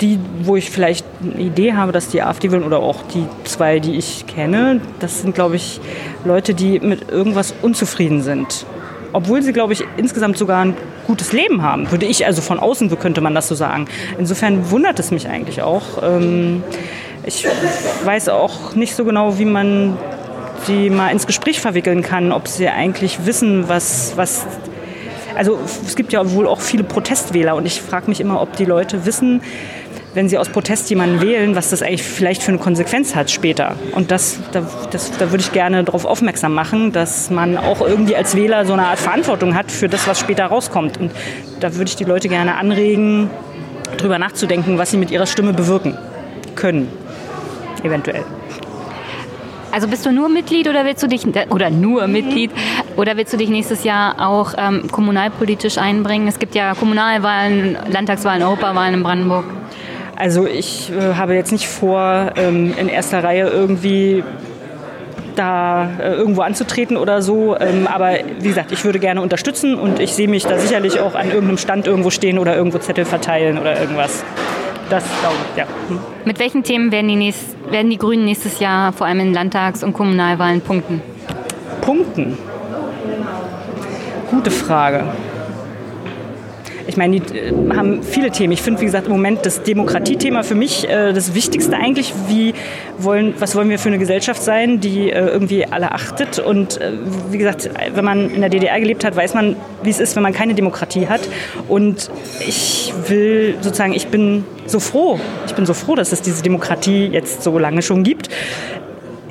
die, wo ich vielleicht eine Idee habe, dass die AfD wählen oder auch die zwei, die ich kenne, das sind, glaube ich, Leute, die mit irgendwas unzufrieden sind obwohl sie, glaube ich, insgesamt sogar ein gutes Leben haben. Würde ich, also von außen könnte man das so sagen. Insofern wundert es mich eigentlich auch. Ähm, ich weiß auch nicht so genau, wie man sie mal ins Gespräch verwickeln kann, ob sie eigentlich wissen, was, was also es gibt ja wohl auch viele Protestwähler und ich frage mich immer, ob die Leute wissen, wenn sie aus Protest jemanden wählen, was das eigentlich vielleicht für eine Konsequenz hat später. Und das, da, das, da würde ich gerne darauf aufmerksam machen, dass man auch irgendwie als Wähler so eine Art Verantwortung hat für das, was später rauskommt. Und da würde ich die Leute gerne anregen, darüber nachzudenken, was sie mit ihrer Stimme bewirken können, eventuell. Also bist du nur Mitglied oder willst du dich oder nur Mitglied oder willst du dich nächstes Jahr auch ähm, kommunalpolitisch einbringen? Es gibt ja Kommunalwahlen, Landtagswahlen, Europawahlen in Brandenburg. Also ich äh, habe jetzt nicht vor, ähm, in erster Reihe irgendwie da äh, irgendwo anzutreten oder so. Ähm, aber wie gesagt, ich würde gerne unterstützen und ich sehe mich da sicherlich auch an irgendeinem Stand irgendwo stehen oder irgendwo Zettel verteilen oder irgendwas. Das glaube ich, ja. Hm. Mit welchen Themen werden die, nächst, werden die Grünen nächstes Jahr vor allem in Landtags- und Kommunalwahlen punkten? Punkten? Gute Frage. Ich meine, die äh, haben viele Themen. Ich finde, wie gesagt, im Moment das Demokratiethema für mich äh, das Wichtigste eigentlich. Wie wollen, was wollen wir für eine Gesellschaft sein, die äh, irgendwie alle achtet? Und äh, wie gesagt, wenn man in der DDR gelebt hat, weiß man, wie es ist, wenn man keine Demokratie hat. Und ich will sozusagen, ich bin so froh, ich bin so froh, dass es diese Demokratie jetzt so lange schon gibt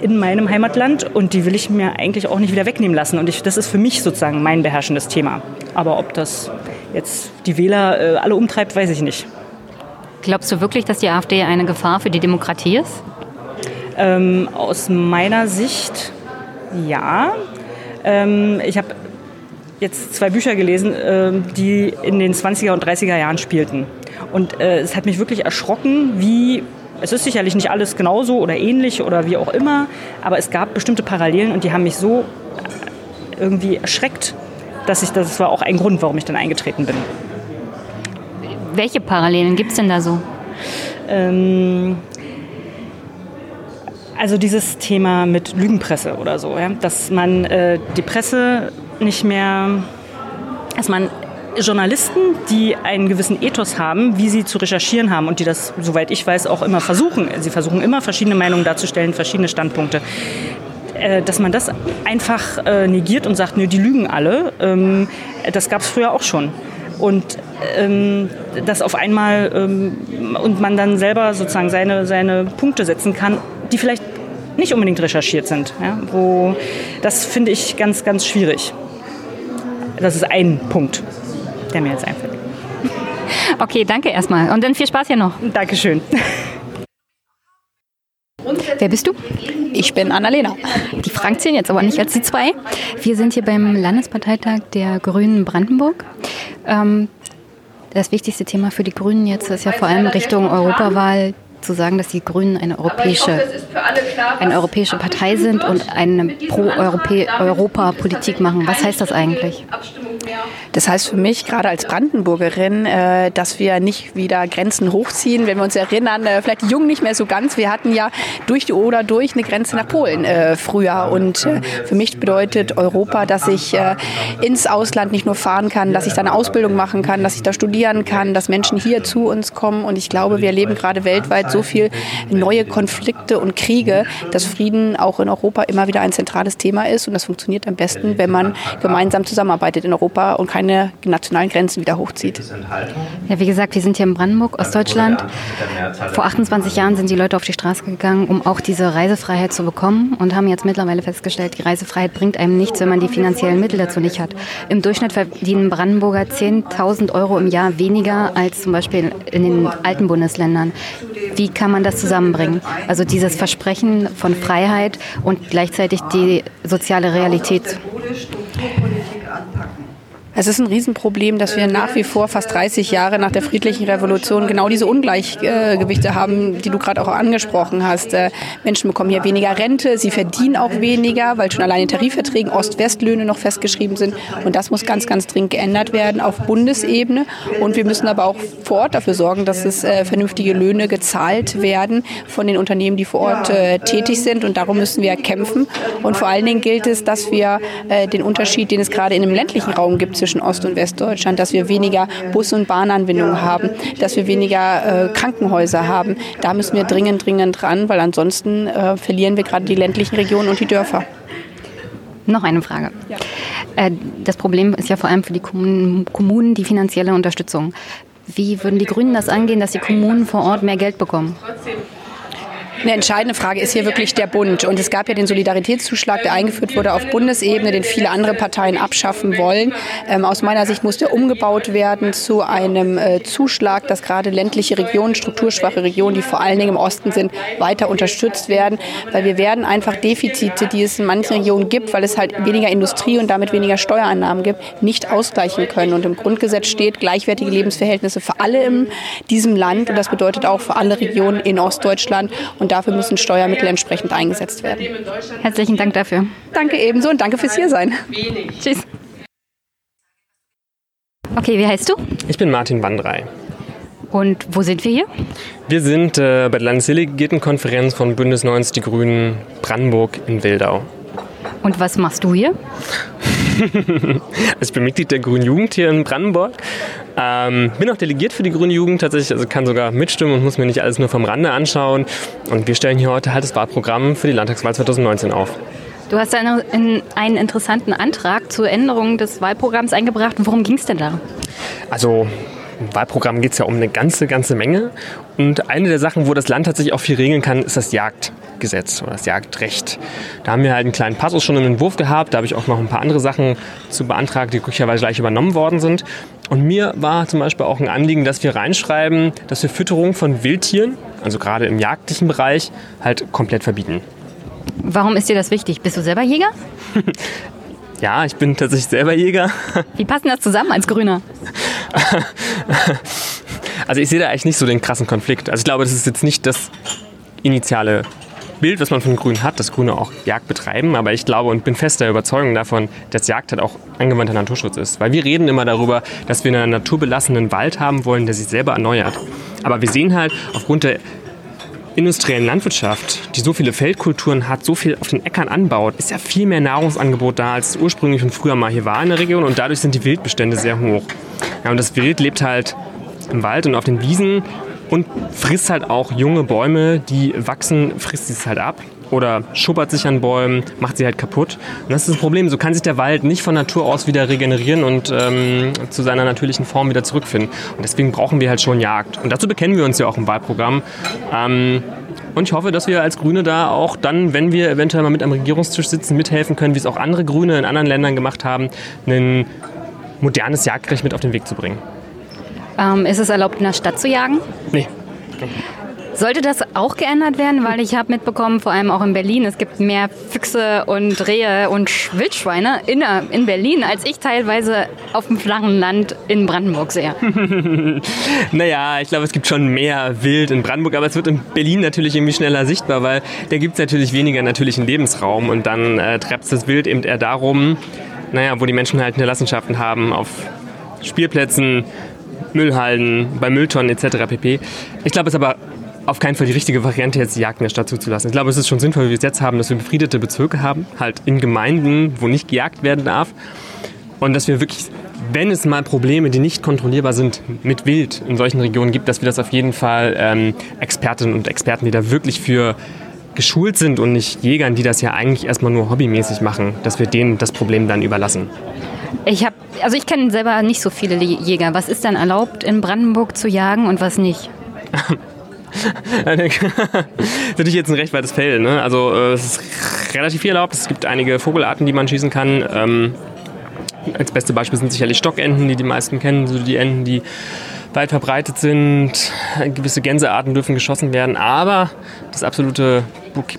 in meinem Heimatland und die will ich mir eigentlich auch nicht wieder wegnehmen lassen. Und ich, das ist für mich sozusagen mein beherrschendes Thema. Aber ob das jetzt die Wähler äh, alle umtreibt, weiß ich nicht. Glaubst du wirklich, dass die AfD eine Gefahr für die Demokratie ist? Ähm, aus meiner Sicht ja. Ähm, ich habe jetzt zwei Bücher gelesen, äh, die in den 20er und 30er Jahren spielten. Und äh, es hat mich wirklich erschrocken, wie es ist sicherlich nicht alles genauso oder ähnlich oder wie auch immer, aber es gab bestimmte Parallelen und die haben mich so irgendwie erschreckt, dass ich das war auch ein Grund, warum ich dann eingetreten bin. Welche Parallelen gibt es denn da so? Ähm, also dieses Thema mit Lügenpresse oder so, ja? dass man äh, die Presse nicht mehr, dass man Journalisten, die einen gewissen Ethos haben, wie sie zu recherchieren haben und die das, soweit ich weiß, auch immer versuchen. Sie versuchen immer verschiedene Meinungen darzustellen, verschiedene Standpunkte dass man das einfach äh, negiert und sagt, nö, die lügen alle, ähm, das gab es früher auch schon. Und ähm, das auf einmal ähm, und man dann selber sozusagen seine, seine Punkte setzen kann, die vielleicht nicht unbedingt recherchiert sind. Ja? Wo, das finde ich ganz, ganz schwierig. Das ist ein Punkt der mir jetzt einfällt. Okay, danke erstmal. Und dann viel Spaß hier noch. Dankeschön. Wer bist du? Ich bin Annalena. Die Fragen zählen jetzt aber nicht als die zwei. Wir sind hier beim Landesparteitag der Grünen Brandenburg. Ähm, das wichtigste Thema für die Grünen jetzt ist ja vor allem Richtung Europawahl zu sagen, dass die Grünen eine europäische, eine europäische Partei sind und eine Pro-Europa-Politik machen. Was heißt das eigentlich? Das heißt für mich, gerade als Brandenburgerin, äh, dass wir nicht wieder Grenzen hochziehen. Wenn wir uns erinnern, äh, vielleicht die Jungen nicht mehr so ganz, wir hatten ja durch die Oder durch eine Grenze nach Polen äh, früher. Und für mich bedeutet Europa, dass ich ins Ausland nicht nur fahren kann, dass ich da eine Ausbildung machen kann, dass ich da studieren kann, dass Menschen hier zu uns kommen. Und ich glaube, wir erleben gerade weltweit so viel neue Konflikte und Kriege, dass Frieden auch in Europa immer wieder ein zentrales Thema ist. Und das funktioniert am besten, wenn man gemeinsam zusammenarbeitet in Europa und keine nationalen Grenzen wieder hochzieht. Ja, wie gesagt, wir sind hier in Brandenburg, Ostdeutschland. Vor 28 Jahren sind die Leute auf die Straße gegangen, um auch diese Reisefreiheit zu bekommen und haben jetzt mittlerweile festgestellt, die Reisefreiheit bringt einem nichts, wenn man die finanziellen Mittel dazu nicht hat. Im Durchschnitt verdienen Brandenburger 10.000 Euro im Jahr weniger als zum Beispiel in den alten Bundesländern. Wie kann man das zusammenbringen? Also dieses Versprechen von Freiheit und gleichzeitig die soziale Realität. Es ist ein Riesenproblem, dass wir nach wie vor fast 30 Jahre nach der friedlichen Revolution genau diese Ungleichgewichte haben, die du gerade auch angesprochen hast. Äh, Menschen bekommen hier weniger Rente, sie verdienen auch weniger, weil schon allein in Tarifverträgen Ost-West-Löhne noch festgeschrieben sind. Und das muss ganz, ganz dringend geändert werden auf Bundesebene. Und wir müssen aber auch vor Ort dafür sorgen, dass es äh, vernünftige Löhne gezahlt werden von den Unternehmen, die vor Ort äh, tätig sind. Und darum müssen wir kämpfen. Und vor allen Dingen gilt es, dass wir den Unterschied, den es gerade in dem ländlichen Raum gibt, zwischen Ost- und Westdeutschland, dass wir weniger Bus- und Bahnanbindungen haben, dass wir weniger äh, Krankenhäuser haben. Da müssen wir dringend, dringend dran, weil ansonsten äh, verlieren wir gerade die ländlichen Regionen und die Dörfer. Noch eine Frage. Ja. Äh, das Problem ist ja vor allem für die Kommunen die finanzielle Unterstützung. Wie würden die Grünen das angehen, dass die Kommunen vor Ort mehr Geld bekommen? Eine entscheidende Frage ist hier wirklich der Bund. Und es gab ja den Solidaritätszuschlag, der eingeführt wurde auf Bundesebene, den viele andere Parteien abschaffen wollen. Ähm, aus meiner Sicht muss der umgebaut werden zu einem äh, Zuschlag, dass gerade ländliche Regionen, strukturschwache Regionen, die vor allen Dingen im Osten sind, weiter unterstützt werden. Weil wir werden einfach Defizite, die es in manchen Regionen gibt, weil es halt weniger Industrie und damit weniger Steuereinnahmen gibt, nicht ausgleichen können. Und im Grundgesetz steht gleichwertige Lebensverhältnisse für alle in diesem Land. Und das bedeutet auch für alle Regionen in Ostdeutschland. Und und dafür müssen Steuermittel entsprechend eingesetzt werden. Herzlichen Dank dafür. Danke ebenso und danke fürs Hiersein. Tschüss. Okay, wie heißt du? Ich bin Martin Wandrei. Und wo sind wir hier? Wir sind äh, bei der Landesdelegiertenkonferenz von Bündnis 90 Die Grünen Brandenburg in Wildau. Und was machst du hier? ich bin Mitglied der Grünen Jugend hier in Brandenburg Ähm, bin auch delegiert für die Grüne Jugend tatsächlich, also kann sogar mitstimmen und muss mir nicht alles nur vom Rande anschauen. Und wir stellen hier heute halt das Wahlprogramm für die Landtagswahl 2019 auf. Du hast einen, einen interessanten Antrag zur Änderung des Wahlprogramms eingebracht. Worum ging es denn da? Also im Wahlprogramm geht es ja um eine ganze, ganze Menge. Und eine der Sachen, wo das Land tatsächlich auch viel regeln kann, ist das Jagdgesetz oder das Jagdrecht. Da haben wir halt einen kleinen Passus schon im Entwurf gehabt. Da habe ich auch noch ein paar andere Sachen zu beantragt, die glücklicherweise gleich übernommen worden sind. Und mir war zum Beispiel auch ein Anliegen, dass wir reinschreiben, dass wir Fütterung von Wildtieren, also gerade im jagdlichen Bereich, halt komplett verbieten. Warum ist dir das wichtig? Bist du selber Jäger? ja, ich bin tatsächlich selber Jäger. Wie passen das zusammen als Grüner? also ich sehe da eigentlich nicht so den krassen Konflikt. Also ich glaube, das ist jetzt nicht das initiale Bild, was man von Grünen hat, dass Grüne auch Jagd betreiben. Aber ich glaube und bin fest der Überzeugung davon, dass Jagd halt auch angewandter Naturschutz ist. Weil wir reden immer darüber, dass wir einen naturbelassenen Wald haben wollen, der sich selber erneuert. Aber wir sehen halt aufgrund der industriellen Landwirtschaft, die so viele Feldkulturen hat, so viel auf den Äckern anbaut, ist ja viel mehr Nahrungsangebot da, als ursprünglich und früher mal hier war in der Region. Und dadurch sind die Wildbestände sehr hoch. Ja, und das Wild lebt halt im Wald und auf den Wiesen und frisst halt auch junge Bäume, die wachsen, frisst es halt ab oder schuppert sich an Bäumen, macht sie halt kaputt. Und das ist das Problem. So kann sich der Wald nicht von Natur aus wieder regenerieren und ähm, zu seiner natürlichen Form wieder zurückfinden. Und deswegen brauchen wir halt schon Jagd. Und dazu bekennen wir uns ja auch im Wahlprogramm. Ähm, und ich hoffe, dass wir als Grüne da auch dann, wenn wir eventuell mal mit am Regierungstisch sitzen, mithelfen können, wie es auch andere Grüne in anderen Ländern gemacht haben, ein modernes Jagdrecht mit auf den Weg zu bringen. Ähm, ist es erlaubt, in der Stadt zu jagen? Nee. Sollte das auch geändert werden? Weil ich habe mitbekommen, vor allem auch in Berlin, es gibt mehr Füchse und Rehe und Wildschweine in, in Berlin, als ich teilweise auf dem flachen Land in Brandenburg sehe. naja, ich glaube, es gibt schon mehr Wild in Brandenburg, aber es wird in Berlin natürlich irgendwie schneller sichtbar, weil da gibt es natürlich weniger natürlichen Lebensraum und dann äh, treibt das Wild eben eher darum, naja, wo die Menschen halt Hinterlassenschaften haben, auf Spielplätzen, Müllhalden, bei Mülltonnen etc. pp. Ich glaube, es ist aber auf keinen Fall die richtige Variante, jetzt die Jagd in der Stadt zuzulassen. Ich glaube, es ist schon sinnvoll, wie wir es jetzt haben, dass wir befriedete Bezirke haben, halt in Gemeinden, wo nicht gejagt werden darf. Und dass wir wirklich, wenn es mal Probleme, die nicht kontrollierbar sind, mit Wild in solchen Regionen gibt, dass wir das auf jeden Fall ähm, Expertinnen und Experten, die da wirklich für geschult sind und nicht Jägern, die das ja eigentlich erstmal nur hobbymäßig machen, dass wir denen das Problem dann überlassen. Ich habe, also ich kenne selber nicht so viele Jäger. Was ist denn erlaubt in Brandenburg zu jagen und was nicht? das natürlich jetzt ein recht weites Feld. Ne? Also äh, es ist relativ viel erlaubt. Es gibt einige Vogelarten, die man schießen kann. Ähm, als beste Beispiel sind sicherlich Stockenten, die die meisten kennen, so die Enten, die weit verbreitet sind. Gewisse Gänsearten dürfen geschossen werden, aber das absolute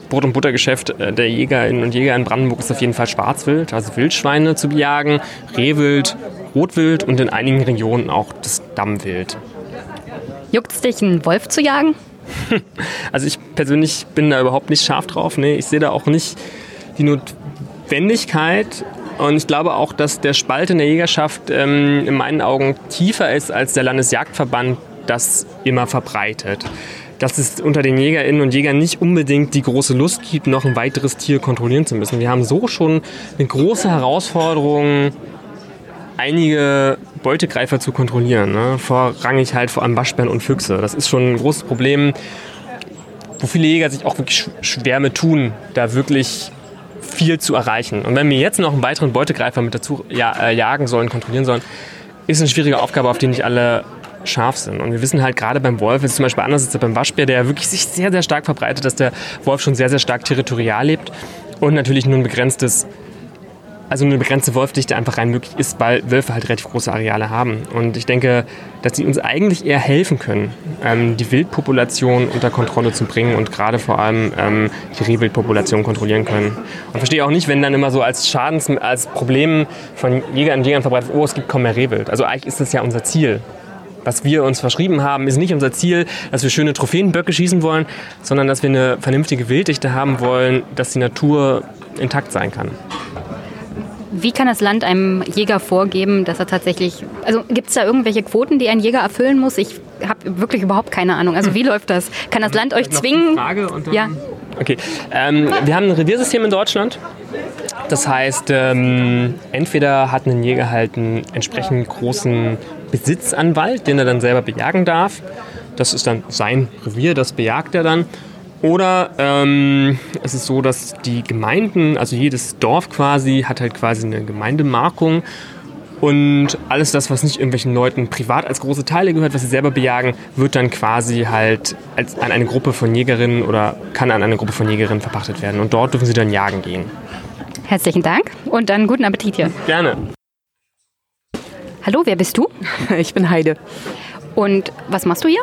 Brot- und Buttergeschäft äh, der Jägerinnen und Jäger in Brandenburg ist auf jeden Fall Schwarzwild, also Wildschweine zu bejagen, Rehwild, Rotwild und in einigen Regionen auch das Dammwild. Juckt es dich, einen Wolf zu jagen? Also ich persönlich bin da überhaupt nicht scharf drauf. Nee, ich sehe da auch nicht die Notwendigkeit. Und ich glaube auch, dass der Spalt in der Jägerschaft ähm, in meinen Augen tiefer ist, als der Landesjagdverband das immer verbreitet. Dass es unter den Jägerinnen und Jägern nicht unbedingt die große Lust gibt, noch ein weiteres Tier kontrollieren zu müssen. Wir haben so schon eine große Herausforderung, einige Beutegreifer zu kontrollieren. Ne? Vorrangig halt vor allem Waschbären und Füchse. Das ist schon ein großes Problem, wo viele Jäger sich auch wirklich schwer mit tun, da wirklich viel zu erreichen. Und wenn wir jetzt noch einen weiteren Beutegreifer mit dazu ja, äh, jagen sollen, kontrollieren sollen, ist eine schwierige Aufgabe, auf die nicht alle scharf sind. Und wir wissen halt gerade beim Wolf, ist zum Beispiel anders als beim Waschbär, der wirklich sich sehr, sehr stark verbreitet, dass der Wolf schon sehr, sehr stark territorial lebt und natürlich nur ein begrenztes also eine begrenzte Wolfdichte einfach rein möglich ist, weil Wölfe halt relativ große Areale haben. Und ich denke, dass sie uns eigentlich eher helfen können, ähm, die Wildpopulation unter Kontrolle zu bringen und gerade vor allem ähm, die Rehwildpopulation kontrollieren können. Und verstehe auch nicht, wenn dann immer so als Schadens, als Problem von Jägern und Jägern verbreitet, oh, es gibt kaum mehr Rehwild. Also eigentlich ist das ja unser Ziel. Was wir uns verschrieben haben, ist nicht unser Ziel, dass wir schöne Trophäenböcke schießen wollen, sondern dass wir eine vernünftige Wilddichte haben wollen, dass die Natur intakt sein kann. Wie kann das Land einem Jäger vorgeben, dass er tatsächlich, also gibt es da irgendwelche Quoten, die ein Jäger erfüllen muss? Ich habe wirklich überhaupt keine Ahnung. Also wie läuft das? Kann das Land euch zwingen? Frage und ja. Okay, ähm, wir haben ein Reviersystem in Deutschland. Das heißt, ähm, entweder hat ein Jäger halt einen entsprechend großen Besitz an Wald, den er dann selber bejagen darf. Das ist dann sein Revier, das bejagt er dann. Oder ähm, es ist so, dass die Gemeinden, also jedes Dorf quasi, hat halt quasi eine Gemeindemarkung. Und alles das, was nicht irgendwelchen Leuten privat als große Teile gehört, was sie selber bejagen, wird dann quasi halt als, an eine Gruppe von Jägerinnen oder kann an eine Gruppe von Jägerinnen verpachtet werden. Und dort dürfen sie dann jagen gehen. Herzlichen Dank und dann guten Appetit hier. Gerne. Hallo, wer bist du? Ich bin Heide. Und was machst du hier?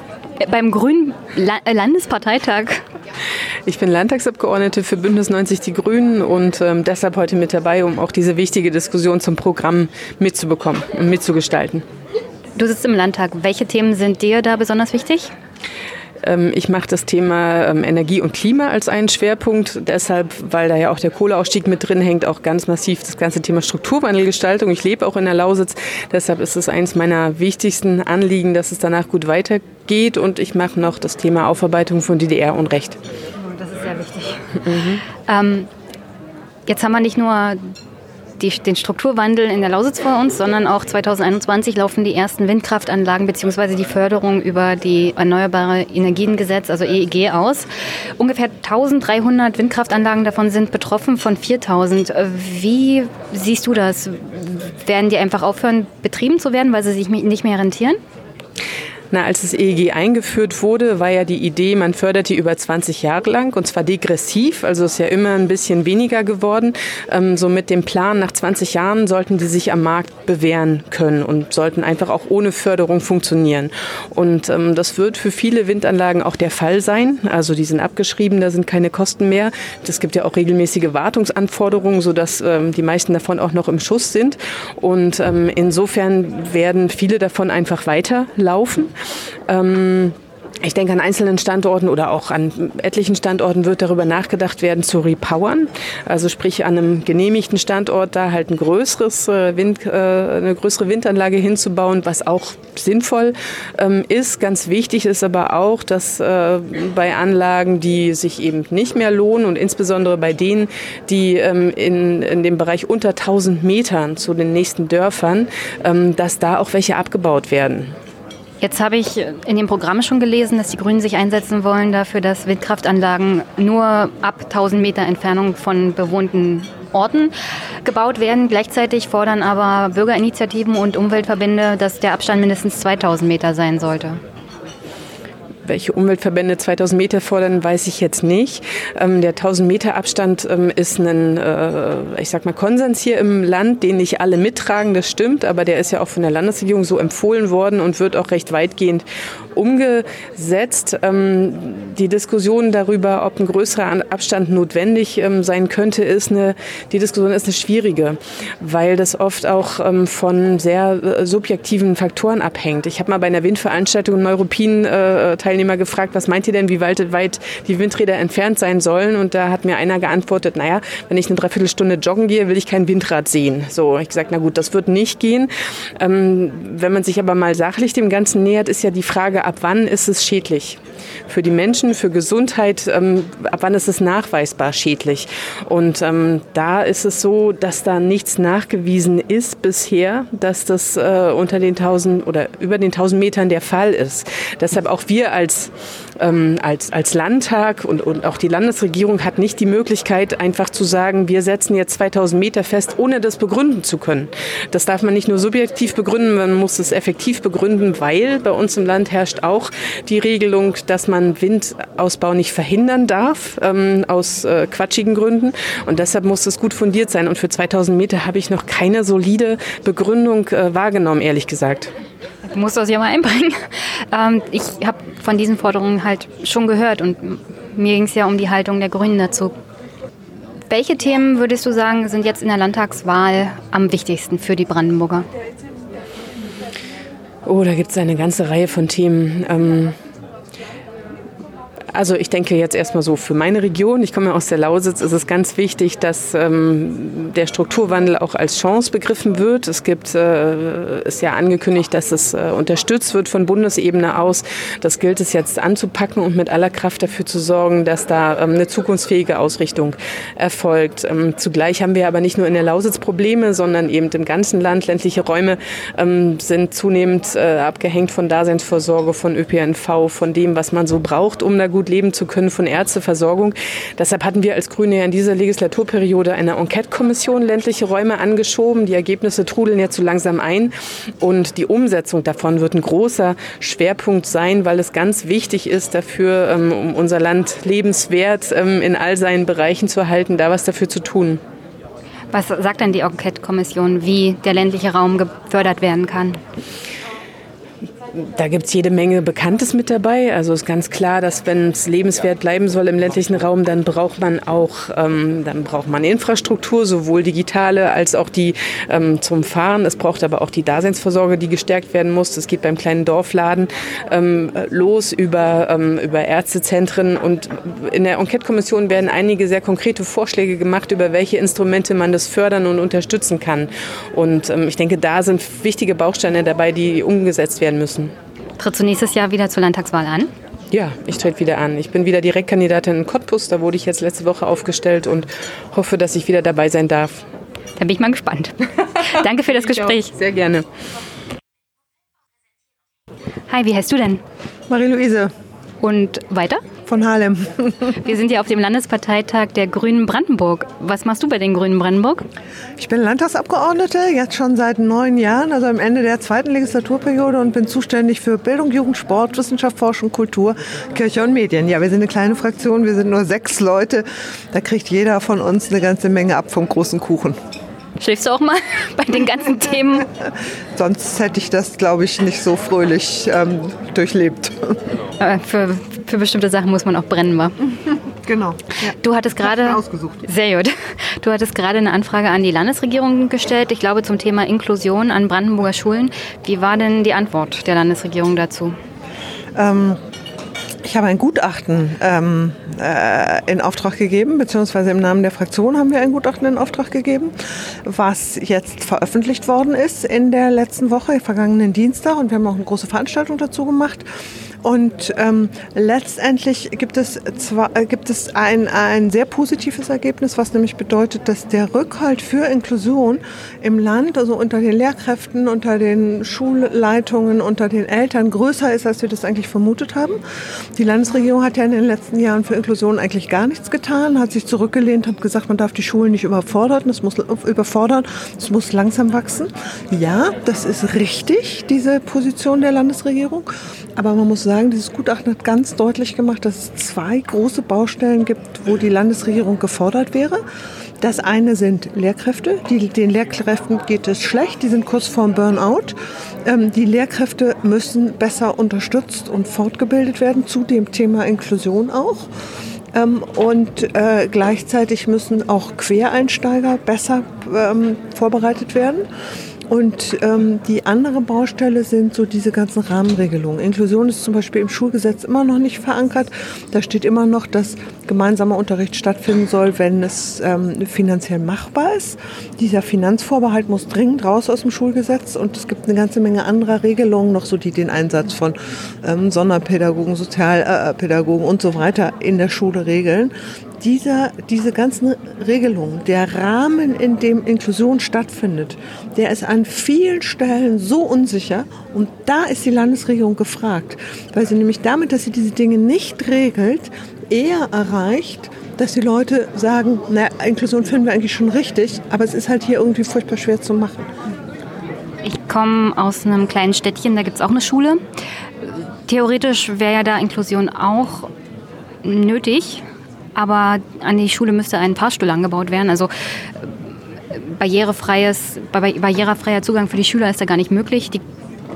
Beim Grünen La Landesparteitag. Ich bin Landtagsabgeordnete für Bündnis 90 Die Grünen und ähm, deshalb heute mit dabei, um auch diese wichtige Diskussion zum Programm mitzubekommen und mitzugestalten. Du sitzt im Landtag. Welche Themen sind dir da besonders wichtig? Ähm, ich mache das Thema ähm, Energie und Klima als einen Schwerpunkt, deshalb, weil da ja auch der Kohleausstieg mit drin hängt, auch ganz massiv das ganze Thema Strukturwandelgestaltung. Ich lebe auch in der Lausitz, deshalb ist es eines meiner wichtigsten Anliegen, dass es danach gut weitergeht und ich mache noch das Thema Aufarbeitung von DDR und Recht. Oh, das ist sehr wichtig. Mhm. Ähm, jetzt haben wir nicht nur die, den Strukturwandel in der Lausitz vor uns, sondern auch 2021 laufen die ersten Windkraftanlagen bzw. die Förderung über die Erneuerbare Energiengesetz, also EEG, aus. Ungefähr 1300 Windkraftanlagen davon sind betroffen von 4000. Wie siehst du das? Werden die einfach aufhören, betrieben zu werden, weil sie sich nicht mehr rentieren? Na, als das EEG eingeführt wurde, war ja die Idee, man fördert die über 20 Jahre lang und zwar degressiv, also ist ja immer ein bisschen weniger geworden. Ähm, so mit dem Plan, nach 20 Jahren sollten die sich am Markt bewähren können und sollten einfach auch ohne Förderung funktionieren. Und ähm, das wird für viele Windanlagen auch der Fall sein. Also die sind abgeschrieben, da sind keine Kosten mehr. Es gibt ja auch regelmäßige Wartungsanforderungen, sodass ähm, die meisten davon auch noch im Schuss sind. Und ähm, insofern werden viele davon einfach weiterlaufen. Ähm, ich denke, an einzelnen Standorten oder auch an etlichen Standorten wird darüber nachgedacht werden, zu repowern. Also sprich an einem genehmigten Standort da halt ein größeres äh, Wind, äh, eine größere Windanlage hinzubauen, was auch sinnvoll ähm, ist. Ganz wichtig ist aber auch, dass äh, bei Anlagen, die sich eben nicht mehr lohnen und insbesondere bei denen, die ähm, in, in dem Bereich unter 1000 Metern zu den nächsten Dörfern, ähm, dass da auch welche abgebaut werden. Jetzt habe ich in dem Programm schon gelesen, dass die Grünen sich einsetzen wollen dafür, dass Windkraftanlagen nur ab 1000 Meter Entfernung von bewohnten Orten gebaut werden. Gleichzeitig fordern aber Bürgerinitiativen und Umweltverbände, dass der Abstand mindestens 2000 Meter sein sollte welche Umweltverbände 2000 Meter fordern, weiß ich jetzt nicht. Ähm, der 1000 Meter Abstand ähm, ist ein, äh, ich sag mal, Konsens hier im Land, den nicht alle mittragen, das stimmt, aber der ist ja auch von der Landesregierung so empfohlen worden und wird auch recht weitgehend umgesetzt. Ähm, die Diskussion darüber, ob ein größerer Abstand notwendig ähm, sein könnte, ist eine, die Diskussion ist eine schwierige, weil das oft auch ähm, von sehr äh, subjektiven Faktoren abhängt. Ich habe mal bei einer Windveranstaltung einen Neuruppin-Teilnehmer gefragt, was meint ihr denn, wie weit, weit die Windräder entfernt sein sollen? Und da hat mir einer geantwortet, naja, wenn ich eine Dreiviertelstunde joggen gehe, will ich kein Windrad sehen. So, ich gesagt, na gut, das wird nicht gehen. Ähm, wenn man sich aber mal sachlich dem Ganzen nähert, ist ja die Frage, ab wann ist es schädlich? Für die Menschen, für Gesundheit, ähm, ab wann ist es nachweisbar schädlich? Und ähm, da ist es so, dass da nichts nachgewiesen ist bisher, dass das äh, unter den 1000 oder über den 1000 Metern der Fall ist. Deshalb auch wir als ähm, als, als Landtag und, und auch die Landesregierung hat nicht die Möglichkeit, einfach zu sagen, wir setzen jetzt 2000 Meter fest, ohne das begründen zu können. Das darf man nicht nur subjektiv begründen, man muss es effektiv begründen, weil bei uns im Land herrscht auch die Regelung, dass man Windausbau nicht verhindern darf, ähm, aus äh, quatschigen Gründen. Und deshalb muss es gut fundiert sein. Und für 2000 Meter habe ich noch keine solide Begründung äh, wahrgenommen, ehrlich gesagt. Ich muss das ja mal einbringen. Ähm, ich habe von diesen Forderungen halt schon gehört und mir ging es ja um die Haltung der Grünen dazu. Welche Themen würdest du sagen, sind jetzt in der Landtagswahl am wichtigsten für die Brandenburger? Oh, da gibt es eine ganze Reihe von Themen. Ähm Also ich denke jetzt erstmal so für meine Region, ich komme aus der Lausitz, ist es ganz wichtig, dass ähm, der Strukturwandel auch als Chance begriffen wird. Es gibt, äh, ist ja angekündigt, dass es äh, unterstützt wird von Bundesebene aus. Das gilt es jetzt anzupacken und mit aller Kraft dafür zu sorgen, dass da ähm, eine zukunftsfähige Ausrichtung erfolgt. Ähm, zugleich haben wir aber nicht nur in der Lausitz Probleme, sondern eben im ganzen Land. Ländliche Räume ähm, sind zunehmend äh, abgehängt von Daseinsvorsorge, von ÖPNV, von dem, was man so braucht, um da gut gut leben zu können von Ärzteversorgung. Deshalb hatten wir als Grüne ja in dieser Legislaturperiode eine Enquete-Kommission ländliche Räume angeschoben. Die Ergebnisse trudeln jetzt so langsam ein und die Umsetzung davon wird ein großer Schwerpunkt sein, weil es ganz wichtig ist dafür, ähm, um unser Land lebenswert ähm, in all seinen Bereichen zu erhalten, da was dafür zu tun. Was sagt denn die Enquete-Kommission, wie der ländliche Raum gefördert werden kann? Da gibt es jede Menge Bekanntes mit dabei. Also ist ganz klar, dass wenn es lebenswert bleiben soll im ländlichen Raum, dann braucht man auch ähm, dann braucht man Infrastruktur, sowohl digitale als auch die ähm, zum Fahren. Es braucht aber auch die Daseinsvorsorge, die gestärkt werden muss. Das geht beim kleinen Dorfladen ähm, los über, ähm, über Ärztezentren. Und in der Enquete-Kommission werden einige sehr konkrete Vorschläge gemacht, über welche Instrumente man das fördern und unterstützen kann. Und ähm, ich denke, da sind wichtige Bausteine dabei, die umgesetzt werden müssen. Trittst du nächstes Jahr wieder zur Landtagswahl an? Ja, ich trete wieder an. Ich bin wieder Direktkandidatin in Cottbus. Da wurde ich jetzt letzte Woche aufgestellt und hoffe, dass ich wieder dabei sein darf. Da bin ich mal gespannt. Danke für das Gespräch. Sehr gerne. Hi, wie heißt du denn? Marie-Louise. Und weiter? Von Harlem. Wir sind ja auf dem Landesparteitag der Grünen Brandenburg. Was machst du bei den Grünen Brandenburg? Ich bin Landtagsabgeordnete, jetzt schon seit neun Jahren, also am Ende der zweiten Legislaturperiode und bin zuständig für Bildung, Jugend, Sport, Wissenschaft, Forschung, Kultur, Kirche und Medien. Ja, wir sind eine kleine Fraktion, wir sind nur sechs Leute. Da kriegt jeder von uns eine ganze Menge ab vom großen Kuchen. Schläfst du auch mal bei den ganzen Themen? Sonst hätte ich das, glaube ich, nicht so fröhlich ähm, durchlebt. Aber für, für bestimmte Sachen muss man auch brennen, wa? Genau. Ja. Du hattest gerade sehr gut. Du hattest gerade eine Anfrage an die Landesregierung gestellt. Ich glaube zum Thema Inklusion an Brandenburger Schulen. Wie war denn die Antwort der Landesregierung dazu? Ähm, ich habe ein Gutachten ähm, äh, in Auftrag gegeben, beziehungsweise im Namen der Fraktion haben wir ein Gutachten in Auftrag gegeben, was jetzt veröffentlicht worden ist in der letzten Woche, vergangenen Dienstag. Und wir haben auch eine große Veranstaltung dazu gemacht. Und ähm, letztendlich gibt es, zwar, äh, gibt es ein, ein sehr positives Ergebnis, was nämlich bedeutet, dass der Rückhalt für Inklusion im Land, also unter den Lehrkräften, unter den Schulleitungen, unter den Eltern größer ist, als wir das eigentlich vermutet haben. Die Landesregierung hat ja in den letzten Jahren für Inklusion eigentlich gar nichts getan, hat sich zurückgelehnt, hat gesagt, man darf die Schulen nicht überfordern, das muss überfordern, es muss langsam wachsen. Ja, das ist richtig, diese Position der Landesregierung. Aber man muss sagen, dieses Gutachten hat ganz deutlich gemacht, dass es zwei große Baustellen gibt, wo die Landesregierung gefordert wäre. Das eine sind Lehrkräfte. Die, den Lehrkräften geht es schlecht, die sind kurz vorm Burnout. Ähm, die Lehrkräfte müssen besser unterstützt und fortgebildet werden, zu dem Thema Inklusion auch. Ähm, und äh, gleichzeitig müssen auch Quereinsteiger besser ähm, vorbereitet werden. Und ähm, die andere Baustelle sind so diese ganzen Rahmenregelungen. Inklusion ist zum Beispiel im Schulgesetz immer noch nicht verankert. Da steht immer noch, dass gemeinsamer Unterricht stattfinden soll, wenn es ähm, finanziell machbar ist. Dieser Finanzvorbehalt muss dringend raus aus dem Schulgesetz und es gibt eine ganze Menge anderer Regelungen, noch so die den Einsatz von ähm, Sonderpädagogen, Sozialpädagogen und so weiter in der Schule regeln dieser, diese ganzen Regelungen, der Rahmen, in dem Inklusion stattfindet, der ist an vielen Stellen so unsicher und da ist die Landesregierung gefragt, weil sie nämlich damit, dass sie diese Dinge nicht regelt, eher erreicht, dass die Leute sagen, na, Inklusion finden wir eigentlich schon richtig, aber es ist halt hier irgendwie furchtbar schwer zu machen. Ich komme aus einem kleinen Städtchen, da gibt es auch eine Schule. Theoretisch wäre ja da Inklusion auch nötig, aber an die Schule müsste ein Fahrstuhl angebaut werden. Also barrierefreies, barrierefreier Zugang für die Schüler ist da gar nicht möglich. Die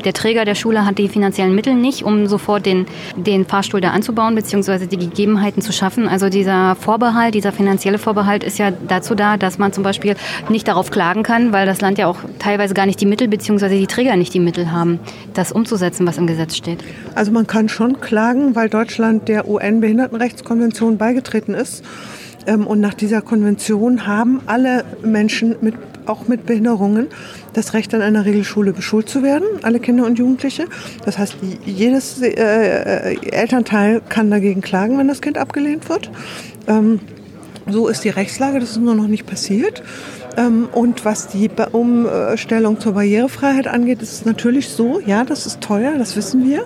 der Träger der Schule hat die finanziellen Mittel nicht, um sofort den, den Fahrstuhl da anzubauen, beziehungsweise die Gegebenheiten zu schaffen. Also dieser Vorbehalt, dieser finanzielle Vorbehalt ist ja dazu da, dass man zum Beispiel nicht darauf klagen kann, weil das Land ja auch teilweise gar nicht die Mittel, beziehungsweise die Träger nicht die Mittel haben, das umzusetzen, was im Gesetz steht. Also man kann schon klagen, weil Deutschland der UN-Behindertenrechtskonvention beigetreten ist. Ähm, und nach dieser Konvention haben alle Menschen, mit, auch mit Behinderungen, das Recht an einer Regelschule beschult zu werden, alle Kinder und Jugendliche. Das heißt, jedes äh, äh, Elternteil kann dagegen klagen, wenn das Kind abgelehnt wird. Ähm, so ist die Rechtslage, das ist nur noch nicht passiert. Ähm, und was die Umstellung zur Barrierefreiheit angeht, ist es natürlich so, ja, das ist teuer, das wissen wir.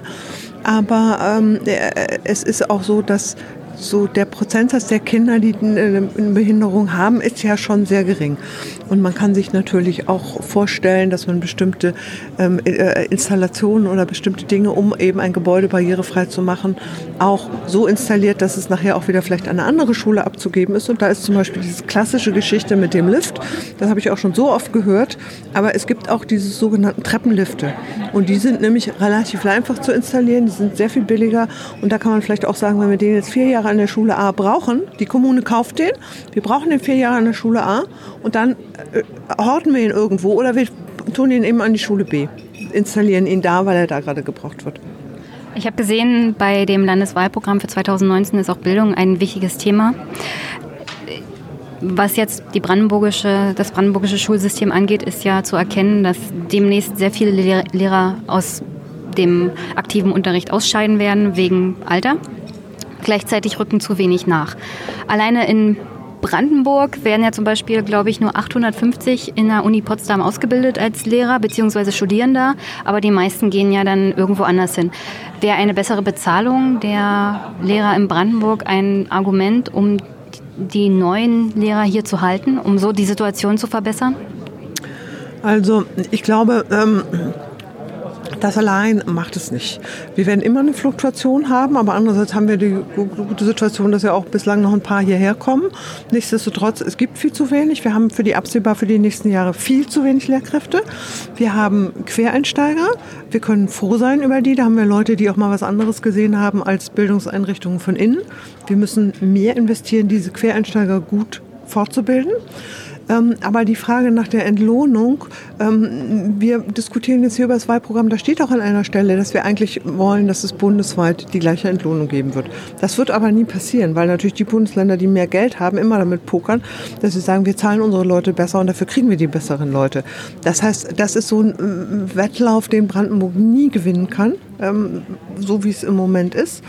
Aber ähm, äh, es ist auch so, dass so der Prozentsatz der Kinder, die eine Behinderung haben, ist ja schon sehr gering. Und man kann sich natürlich auch vorstellen, dass man bestimmte ähm, äh, Installationen oder bestimmte Dinge, um eben ein Gebäude barrierefrei zu machen, auch so installiert, dass es nachher auch wieder vielleicht an eine andere Schule abzugeben ist. Und da ist zum Beispiel diese klassische Geschichte mit dem Lift. Das habe ich auch schon so oft gehört. Aber es gibt auch diese sogenannten Treppenlifte. Und die sind nämlich relativ einfach zu installieren. Die sind sehr viel billiger. Und da kann man vielleicht auch sagen, wenn wir den jetzt vier Jahre an der Schule A brauchen, die Kommune kauft den, wir brauchen den vier Jahre an der Schule A und dann äh, horten wir ihn irgendwo oder wir tun ihn eben an die Schule B, installieren ihn da, weil er da gerade gebraucht wird. Ich habe gesehen, bei dem Landeswahlprogramm für 2019 ist auch Bildung ein wichtiges Thema. Was jetzt die brandenburgische, das brandenburgische Schulsystem angeht, ist ja zu erkennen, dass demnächst sehr viele Lehrer aus dem aktiven Unterricht ausscheiden werden wegen Alter. Gleichzeitig rücken zu wenig nach. Alleine in Brandenburg werden ja zum Beispiel, glaube ich, nur 850 in der Uni Potsdam ausgebildet als Lehrer bzw. Studierender, aber die meisten gehen ja dann irgendwo anders hin. Wäre eine bessere Bezahlung der Lehrer in Brandenburg ein Argument, um die neuen Lehrer hier zu halten, um so die Situation zu verbessern? Also ich glaube, ähm das allein macht es nicht. Wir werden immer eine Fluktuation haben, aber andererseits haben wir die gute Situation, dass ja auch bislang noch ein paar hierher kommen. Nichtsdestotrotz, es gibt viel zu wenig. Wir haben für die absehbar für die nächsten Jahre viel zu wenig Lehrkräfte. Wir haben Quereinsteiger. Wir können froh sein über die. Da haben wir Leute, die auch mal was anderes gesehen haben als Bildungseinrichtungen von innen. Wir müssen mehr investieren, diese Quereinsteiger gut fortzubilden. Ähm, aber die Frage nach der Entlohnung, ähm, wir diskutieren jetzt hier über das Wahlprogramm, da steht auch an einer Stelle, dass wir eigentlich wollen, dass es bundesweit die gleiche Entlohnung geben wird. Das wird aber nie passieren, weil natürlich die Bundesländer, die mehr Geld haben, immer damit pokern, dass sie sagen, wir zahlen unsere Leute besser und dafür kriegen wir die besseren Leute. Das heißt, das ist so ein äh, Wettlauf, den Brandenburg nie gewinnen kann, ähm, so wie es im Moment ist.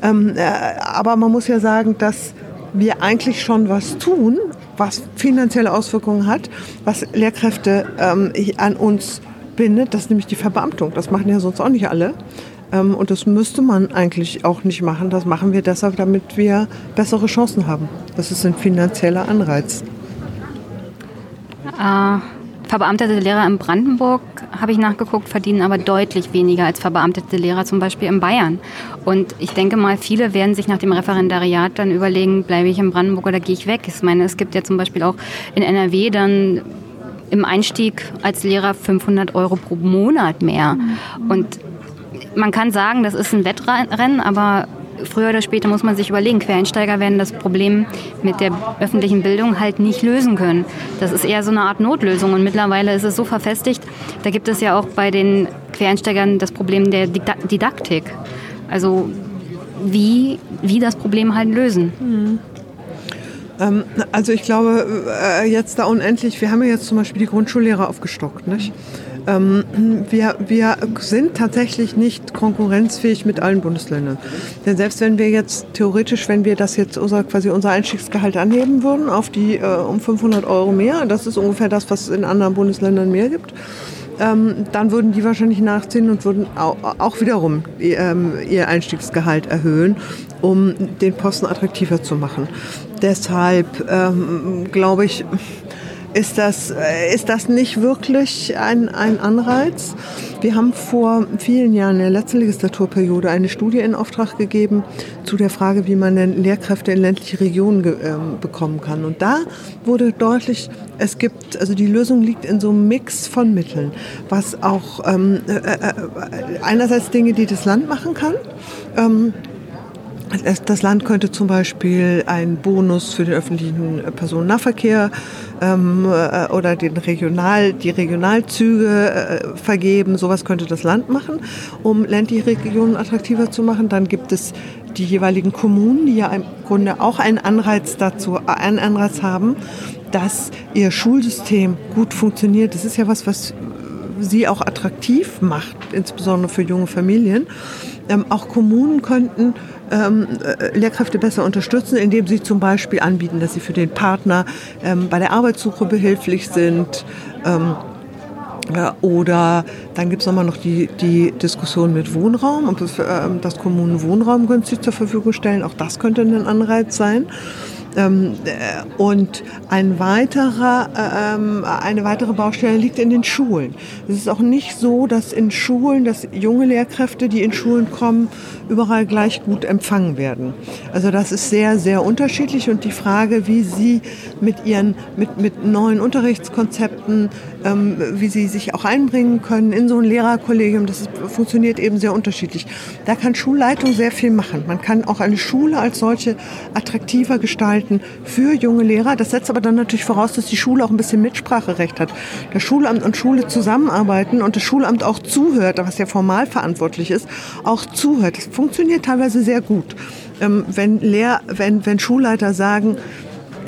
Äh, aber man muss ja sagen, dass wir eigentlich schon was tun, was finanzielle Auswirkungen hat, was Lehrkräfte ähm, an uns bindet, das ist nämlich die Verbeamtung. Das machen ja sonst auch nicht alle. Ähm, und das müsste man eigentlich auch nicht machen. Das machen wir deshalb, damit wir bessere Chancen haben. Das ist ein finanzieller Anreiz. Äh, verbeamtete Lehrer in Brandenburg, habe ich nachgeguckt, verdienen aber deutlich weniger als verbeamtete Lehrer zum Beispiel in Bayern. Und ich denke mal, viele werden sich nach dem Referendariat dann überlegen, bleibe ich in Brandenburg oder gehe ich weg. Ich meine, es gibt ja zum Beispiel auch in NRW dann im Einstieg als Lehrer 500 Euro pro Monat mehr. Und man kann sagen, das ist ein Wettrennen, aber früher oder später muss man sich überlegen, Quereinsteiger werden das Problem mit der öffentlichen Bildung halt nicht lösen können. Das ist eher so eine Art Notlösung und mittlerweile ist es so verfestigt, da gibt es ja auch bei den Quereinsteigern das Problem der Didaktik. Also wie, wie das Problem halt lösen. Mhm. Also ich glaube, äh, jetzt da unendlich, wir haben ja jetzt zum Beispiel die Grundschullehrer aufgestockt, nicht? Ähm, wir, wir sind tatsächlich nicht konkurrenzfähig mit allen Bundesländern. Denn selbst wenn wir jetzt theoretisch, wenn wir das jetzt unser, quasi unser Einstiegsgehalt anheben würden auf die äh, um 500 Euro mehr, das ist ungefähr das, was es in anderen Bundesländern mehr gibt, ähm, dann würden die wahrscheinlich nachziehen und würden auch, auch wiederum ähm, ihr Einstiegsgehalt erhöhen, um den Posten attraktiver zu machen. Deshalb ähm, glaube ich, ist das, äh, ist das nicht wirklich ein, ein Anreiz? Wir haben vor vielen Jahren in der letzten Legislaturperiode eine Studie in Auftrag gegeben zu der Frage, wie man denn Lehrkräfte in ländliche Regionen äh, bekommen kann. Und da wurde deutlich, es gibt, also die Lösung liegt in so einem Mix von Mitteln, was auch ähm, äh, äh, einerseits Dinge, die das Land machen kann, ähm, das Land könnte zum Beispiel einen Bonus für den öffentlichen Personennahverkehr ähm, äh, oder den Regional, die Regionalzüge äh, vergeben. Sowas könnte das Land machen, um ländliche Regionen attraktiver zu machen. Dann gibt es die jeweiligen Kommunen, die ja im Grunde auch einen Anreiz dazu, einen Anreiz haben, dass ihr Schulsystem gut funktioniert. Das ist ja was, was sie auch attraktiv macht, insbesondere für junge Familien. Ähm, auch Kommunen könnten ähm, äh, Lehrkräfte besser unterstützen, indem sie zum Beispiel anbieten, dass sie für den Partner ähm, bei der Arbeitssuche behilflich sind. Ähm, oder dann gibt es nochmal noch die, die Diskussion mit Wohnraum und ähm, dass Kommunen Wohnraum günstig zur Verfügung stellen. Auch das könnte ein Anreiz sein. Ähm, äh, und ein weiterer, ähm, eine weitere Baustelle liegt in den Schulen. Es ist auch nicht so, dass in Schulen, dass junge Lehrkräfte, die in Schulen kommen, überall gleich gut empfangen werden. Also das ist sehr, sehr unterschiedlich und die Frage, wie Sie mit Ihren, mit, mit neuen Unterrichtskonzepten, ähm, wie Sie sich auch einbringen können in so ein Lehrerkollegium, das ist, funktioniert eben sehr unterschiedlich. Da kann Schulleitung sehr viel machen. Man kann auch eine Schule als solche attraktiver gestalten für junge Lehrer. Das setzt aber dann natürlich voraus, dass die Schule auch ein bisschen Mitspracherecht hat. Das Schulamt und Schule zusammenarbeiten und das Schulamt auch zuhört, was ja formal verantwortlich ist, auch zuhört. Das funktioniert teilweise sehr gut. Ähm, wenn, Lehr wenn, wenn Schulleiter sagen,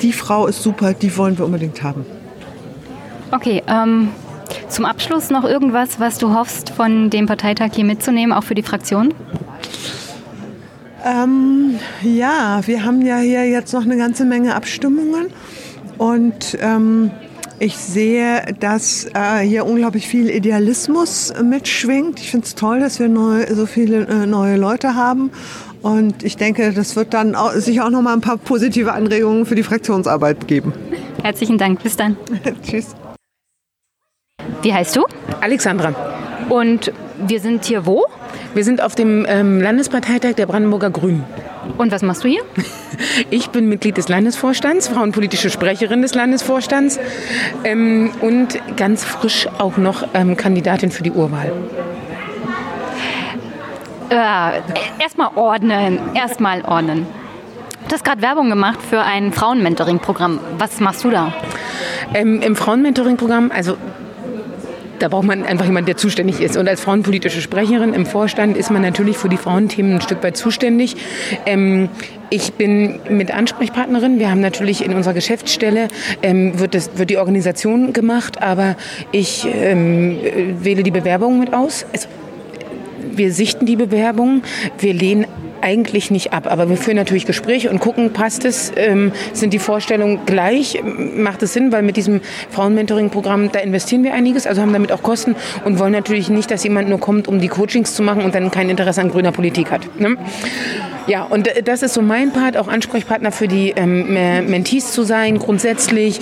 die Frau ist super, die wollen wir unbedingt haben. Okay, ähm, zum Abschluss noch irgendwas, was du hoffst, von dem Parteitag hier mitzunehmen, auch für die Fraktion? Ähm, ja, wir haben ja hier jetzt noch eine ganze Menge Abstimmungen und ähm, ich sehe, dass äh, hier unglaublich viel Idealismus mitschwingt. Ich finde es toll, dass wir neu, so viele äh, neue Leute haben. Und ich denke, das wird dann auch, sicher auch noch mal ein paar positive Anregungen für die Fraktionsarbeit geben. Herzlichen Dank. Bis dann. Tschüss. Wie heißt du? Alexandra. Und wir sind hier wo? Wir sind auf dem ähm, Landesparteitag der Brandenburger Grünen. Und was machst du hier? Ich bin Mitglied des Landesvorstands, frauenpolitische Sprecherin des Landesvorstands ähm, und ganz frisch auch noch ähm, Kandidatin für die Urwahl. Äh, erstmal ordnen, erstmal ordnen. Du hast gerade Werbung gemacht für ein Frauenmentoring-Programm. Was machst du da? Ähm, Im Frauenmentoring-Programm, also da braucht man einfach jemanden, der zuständig ist. Und als frauenpolitische Sprecherin im Vorstand ist man natürlich für die Frauenthemen ein Stück weit zuständig. Ähm, ich bin mit Ansprechpartnerin. Wir haben natürlich in unserer Geschäftsstelle ähm, wird, das, wird die Organisation gemacht, aber ich ähm, wähle die Bewerbungen mit aus. Also, wir sichten die Bewerbungen, wir lehnen eigentlich nicht ab. Aber wir führen natürlich Gespräche und gucken, passt es, ähm, sind die Vorstellungen gleich, macht es Sinn, weil mit diesem Frauenmentoring-Programm, da investieren wir einiges, also haben damit auch Kosten und wollen natürlich nicht, dass jemand nur kommt, um die Coachings zu machen und dann kein Interesse an grüner Politik hat. Ne? Ja, und das ist so mein Part, auch Ansprechpartner für die ähm, Mentees zu sein, grundsätzlich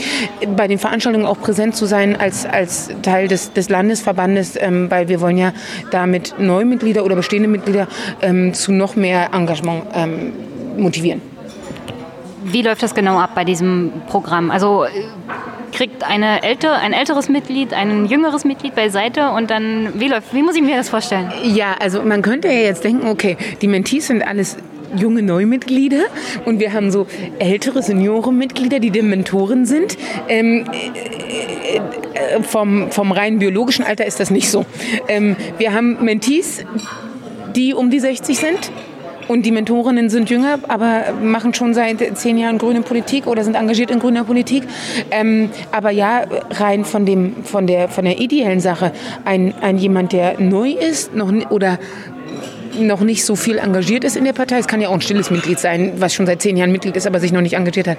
bei den Veranstaltungen auch präsent zu sein als, als Teil des, des Landesverbandes, ähm, weil wir wollen ja damit Neumitglieder oder bestehende Mitglieder ähm, zu noch mehr Engagement ähm, motivieren. Wie läuft das genau ab bei diesem Programm? Also kriegt eine ältere, ein älteres Mitglied ein jüngeres Mitglied beiseite und dann, wie läuft, wie muss ich mir das vorstellen? Ja, also man könnte ja jetzt denken, okay, die Mentees sind alles junge Neumitglieder und wir haben so ältere Seniorenmitglieder, die Dementoren sind. Ähm, äh, äh, vom, vom rein biologischen Alter ist das nicht so. Ähm, wir haben Mentees, die um die 60 sind. Und die Mentorinnen sind jünger, aber machen schon seit zehn Jahren grüne Politik oder sind engagiert in grüner Politik. Ähm, aber ja, rein von, dem, von, der, von der ideellen Sache, ein, ein jemand, der neu ist noch, oder noch nicht so viel engagiert ist in der Partei. Es kann ja auch ein stilles Mitglied sein, was schon seit zehn Jahren Mitglied ist, aber sich noch nicht engagiert hat.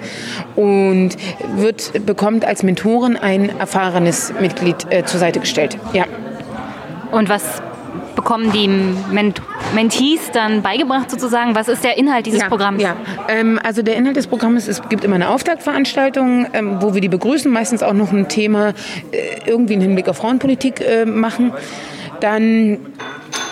Und wird, bekommt als Mentorin ein erfahrenes Mitglied äh, zur Seite gestellt. Ja. Und was bekommen die Ment Mentees dann beigebracht sozusagen? Was ist der Inhalt dieses ja, Programms? Ja, ähm, also der Inhalt des Programms, es gibt immer eine Auftaktveranstaltung, ähm, wo wir die begrüßen, meistens auch noch ein Thema äh, irgendwie im Hinblick auf Frauenpolitik äh, machen. Dann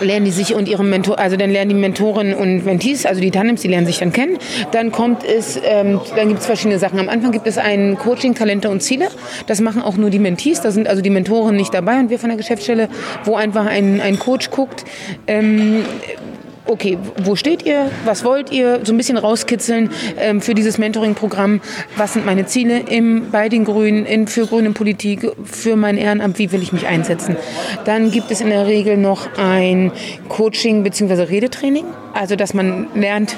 lernen die sich und ihre Mentor, also dann lernen die Mentorinnen und Mentees, also die Tandems, die lernen sich dann kennen. Dann kommt es, ähm, dann gibt es verschiedene Sachen. Am Anfang gibt es ein Coaching Talente und Ziele. Das machen auch nur die Mentees. Da sind also die Mentoren nicht dabei und wir von der Geschäftsstelle, wo einfach ein, ein Coach guckt. Ähm, okay, wo steht ihr, was wollt ihr, so ein bisschen rauskitzeln ähm, für dieses Mentoring-Programm, was sind meine Ziele im, bei den Grünen, in, für grüne Politik, für mein Ehrenamt, wie will ich mich einsetzen. Dann gibt es in der Regel noch ein Coaching bzw. Redetraining, also dass man lernt,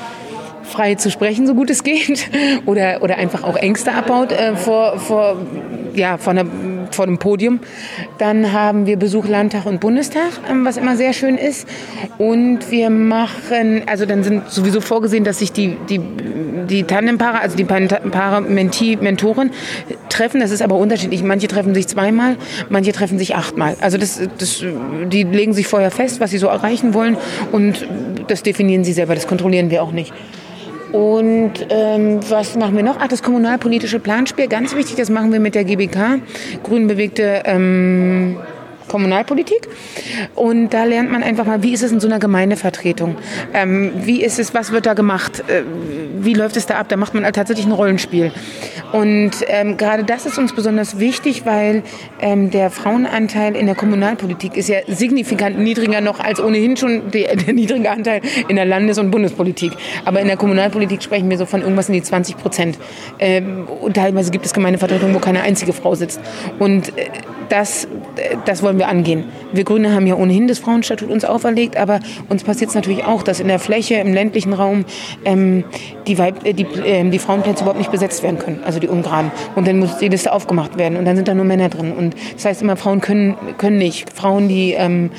frei zu sprechen, so gut es geht, oder, oder einfach auch Ängste abbaut äh, vor, vor, ja, vor, einer, vor einem Podium. Dann haben wir Besuch Landtag und Bundestag, ähm, was immer sehr schön ist. Und wir machen, also dann sind sowieso vorgesehen, dass sich die, die, die Tandempaare, also die Paare Mentee, Mentoren treffen. Das ist aber unterschiedlich. Manche treffen sich zweimal, manche treffen sich achtmal. Also das, das, die legen sich vorher fest, was sie so erreichen wollen und das definieren sie selber. Das kontrollieren wir auch nicht. Und ähm, was machen wir noch? Ach, das kommunalpolitische Planspiel, ganz wichtig, das machen wir mit der GBK, Grünbewegte ähm, Kommunalpolitik. Und da lernt man einfach mal, wie ist es in so einer Gemeindevertretung? Ähm, wie ist es, was wird da gemacht? Äh, wie läuft es da ab? Da macht man halt tatsächlich ein Rollenspiel. Und ähm, gerade das ist uns besonders wichtig, weil ähm, der Frauenanteil in der Kommunalpolitik ist ja signifikant niedriger noch als ohnehin schon der, der niedrige Anteil in der Landes- und Bundespolitik. Aber in der Kommunalpolitik sprechen wir so von irgendwas in die 20 Prozent. Ähm, und teilweise gibt es Gemeindevertretungen, wo keine einzige Frau sitzt. Und äh, das, das wollen wir angehen. Wir Grüne haben ja ohnehin das Frauenstatut uns auferlegt, aber uns passiert es natürlich auch, dass in der Fläche, im ländlichen Raum ähm, die, Weib, äh, die, äh, die Frauenplätze überhaupt nicht besetzt werden können, also die ungeraden. Und dann muss die Liste aufgemacht werden und dann sind da nur Männer drin. Und das heißt immer, Frauen können, können nicht. Frauen, die ähm,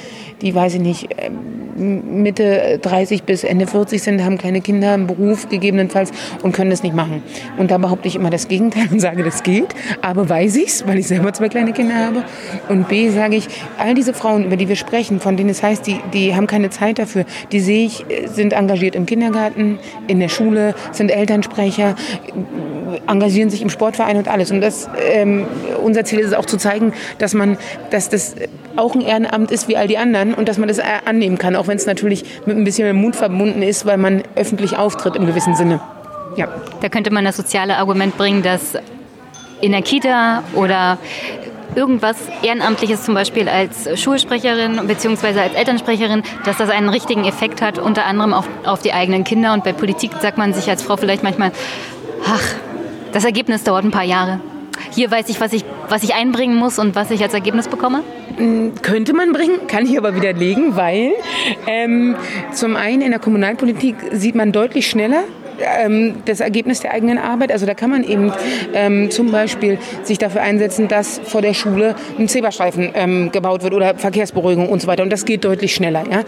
die, weiß ich nicht, ähm, Mitte 30 bis Ende 40 sind, haben keine Kinder, einen Beruf gegebenenfalls und können das nicht machen. Und da behaupte ich immer das Gegenteil und sage, das geht. Aber weiß ich es, weil ich selber zwei kleine Kinder habe. Und B sage ich, all diese Frauen, über die wir sprechen, von denen es heißt, die, die haben keine Zeit dafür, die sehe ich, sind engagiert im Kindergarten, in der Schule, sind Elternsprecher, engagieren sich im Sportverein und alles. Und das, ähm, unser Ziel ist es auch zu zeigen, dass man, dass das auch ein Ehrenamt ist wie all die anderen und dass man das annehmen kann, auch wenn es natürlich mit ein bisschen Mut verbunden ist, weil man öffentlich auftritt im gewissen Sinne. Ja. Da könnte man das soziale Argument bringen, dass in der Kita oder irgendwas Ehrenamtliches zum Beispiel als Schulsprecherin bzw. als Elternsprecherin, dass das einen richtigen Effekt hat, unter anderem auf, auf die eigenen Kinder. Und bei Politik sagt man sich als Frau vielleicht manchmal, ach, das Ergebnis dauert ein paar Jahre. Hier weiß ich, was ich, was ich einbringen muss und was ich als Ergebnis bekomme? Hm, könnte man bringen, kann ich aber widerlegen, weil ähm, zum einen in der Kommunalpolitik sieht man deutlich schneller, ähm, das Ergebnis der eigenen Arbeit. Also da kann man eben ähm, zum Beispiel sich dafür einsetzen, dass vor der Schule ein Zebrastreifen ähm, gebaut wird oder Verkehrsberuhigung und so weiter. Und das geht deutlich schneller. Ja?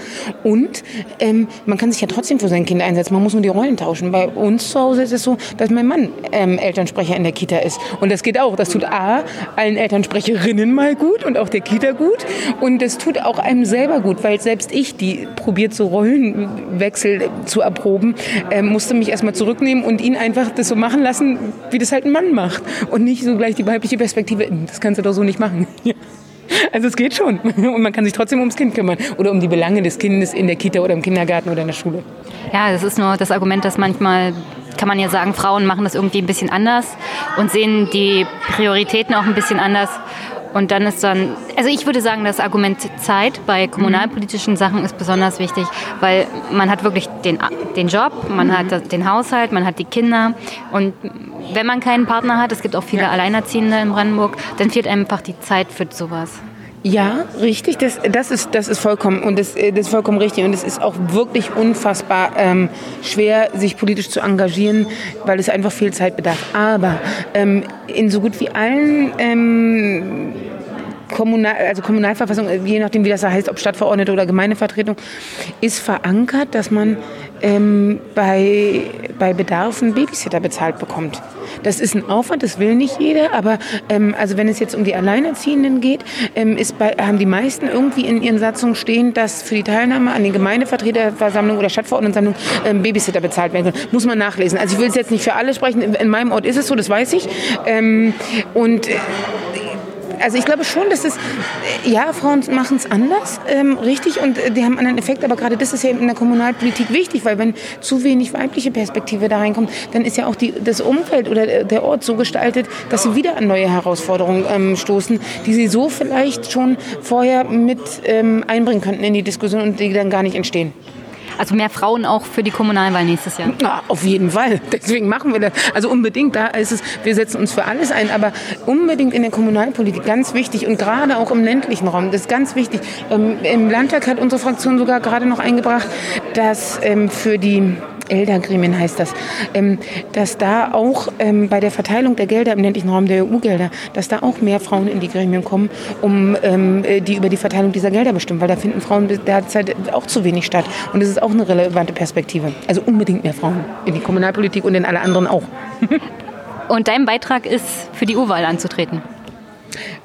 Und ähm, man kann sich ja trotzdem für sein Kind einsetzen. Man muss nur die Rollen tauschen. Bei uns zu Hause ist es so, dass mein Mann ähm, Elternsprecher in der Kita ist. Und das geht auch. Das tut A, allen Elternsprecherinnen mal gut und auch der Kita gut. Und das tut auch einem selber gut, weil selbst ich, die probiert so Rollenwechsel zu erproben, ähm, musste mich erst erstmal zurücknehmen und ihn einfach das so machen lassen, wie das halt ein Mann macht. Und nicht so gleich die weibliche Perspektive, das kannst du doch so nicht machen. Also es geht schon. Und man kann sich trotzdem ums Kind kümmern oder um die Belange des Kindes in der Kita oder im Kindergarten oder in der Schule. Ja, das ist nur das Argument, dass manchmal kann man ja sagen, Frauen machen das irgendwie ein bisschen anders und sehen die Prioritäten auch ein bisschen anders. Und dann ist dann, also ich würde sagen, das Argument Zeit bei kommunalpolitischen Sachen ist besonders wichtig, weil man hat wirklich den, den Job, man mhm. hat den Haushalt, man hat die Kinder und wenn man keinen Partner hat, es gibt auch viele ja. Alleinerziehende in Brandenburg, dann fehlt einfach die Zeit für sowas. Ja, richtig. Das, das, ist, das ist vollkommen und das, das ist vollkommen richtig. Und es ist auch wirklich unfassbar ähm, schwer, sich politisch zu engagieren, weil es einfach viel Zeit bedarf. Aber ähm, in so gut wie allen ähm, Kommunal, also Kommunalverfassung, je nachdem wie das da heißt, ob Stadtverordnete oder Gemeindevertretung, ist verankert, dass man ähm, bei, bei Bedarf einen Babysitter bezahlt bekommt. Das ist ein Aufwand, das will nicht jeder, aber ähm, also wenn es jetzt um die Alleinerziehenden geht, ähm, ist bei, haben die meisten irgendwie in ihren Satzungen stehen, dass für die Teilnahme an den Gemeindevertreterversammlungen oder Stadtverordnetenversammlungen ähm, Babysitter bezahlt werden können. Muss man nachlesen. Also ich will es jetzt nicht für alle sprechen. In meinem Ort ist es so, das weiß ich. Ähm, und äh, also ich glaube schon, dass es, ja, Frauen machen es anders, ähm, richtig, und äh, die haben einen Effekt, aber gerade das ist ja in der Kommunalpolitik wichtig, weil wenn zu wenig weibliche Perspektive da reinkommt, dann ist ja auch die, das Umfeld oder der Ort so gestaltet, dass sie wieder an neue Herausforderungen ähm, stoßen, die sie so vielleicht schon vorher mit ähm, einbringen könnten in die Diskussion und die dann gar nicht entstehen. Also mehr Frauen auch für die Kommunalwahl nächstes Jahr. Ja, auf jeden Fall. Deswegen machen wir das. Also unbedingt, da ist es, wir setzen uns für alles ein, aber unbedingt in der Kommunalpolitik ganz wichtig und gerade auch im ländlichen Raum, das ist ganz wichtig. Ähm, Im Landtag hat unsere Fraktion sogar gerade noch eingebracht, dass ähm, für die Eldergremien heißt das, ähm, dass da auch ähm, bei der Verteilung der Gelder im ländlichen Raum der EU-Gelder, dass da auch mehr Frauen in die Gremien kommen, um ähm, äh, die über die Verteilung dieser Gelder bestimmen, weil da finden Frauen derzeit auch zu wenig statt und das ist auch eine relevante Perspektive. Also unbedingt mehr Frauen in die Kommunalpolitik und in alle anderen auch. und dein Beitrag ist, für die U-Wahl anzutreten?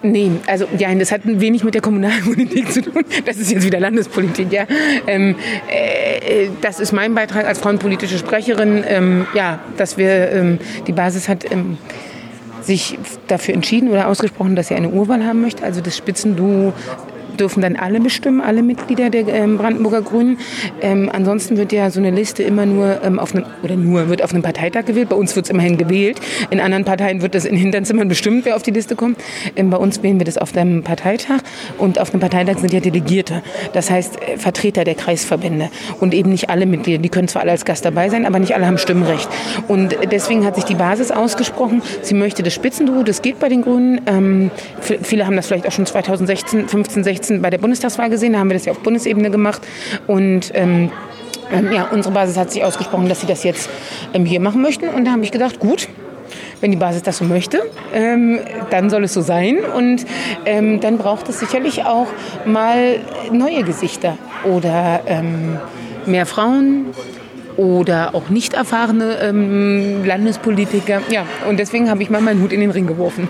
Nee, also ja, das hat wenig mit der Kommunalpolitik zu tun. Das ist jetzt wieder Landespolitik, ja. Ähm, äh, das ist mein Beitrag als frauenpolitische Sprecherin, ähm, ja, dass wir, ähm, die Basis hat ähm, sich dafür entschieden oder ausgesprochen, dass sie eine Urwahl haben möchte. Also das Spitzenduo dürfen dann alle bestimmen, alle Mitglieder der ähm, Brandenburger Grünen. Ähm, ansonsten wird ja so eine Liste immer nur ähm, auf einem, oder nur, wird auf einem Parteitag gewählt. Bei uns wird es immerhin gewählt. In anderen Parteien wird das in Hinterzimmern bestimmt, wer auf die Liste kommt. Ähm, bei uns wählen wir das auf einem Parteitag. Und auf einem Parteitag sind ja Delegierte. Das heißt, äh, Vertreter der Kreisverbände. Und eben nicht alle Mitglieder. Die können zwar alle als Gast dabei sein, aber nicht alle haben Stimmrecht. Und deswegen hat sich die Basis ausgesprochen, sie möchte das Spitzenduo, das geht bei den Grünen. Ähm, viele haben das vielleicht auch schon 2016, 15, 16 2016 bei der Bundestagswahl gesehen. Da haben wir das ja auf Bundesebene gemacht. Und ähm, ähm, ja, unsere Basis hat sich ausgesprochen, dass sie das jetzt ähm, hier machen möchten. Und da habe ich gedacht, gut, wenn die Basis das so möchte, ähm, dann soll es so sein. Und ähm, dann braucht es sicherlich auch mal neue Gesichter oder ähm, mehr Frauen oder auch nicht erfahrene ähm, Landespolitiker. Ja, und deswegen habe ich mal meinen Hut in den Ring geworfen.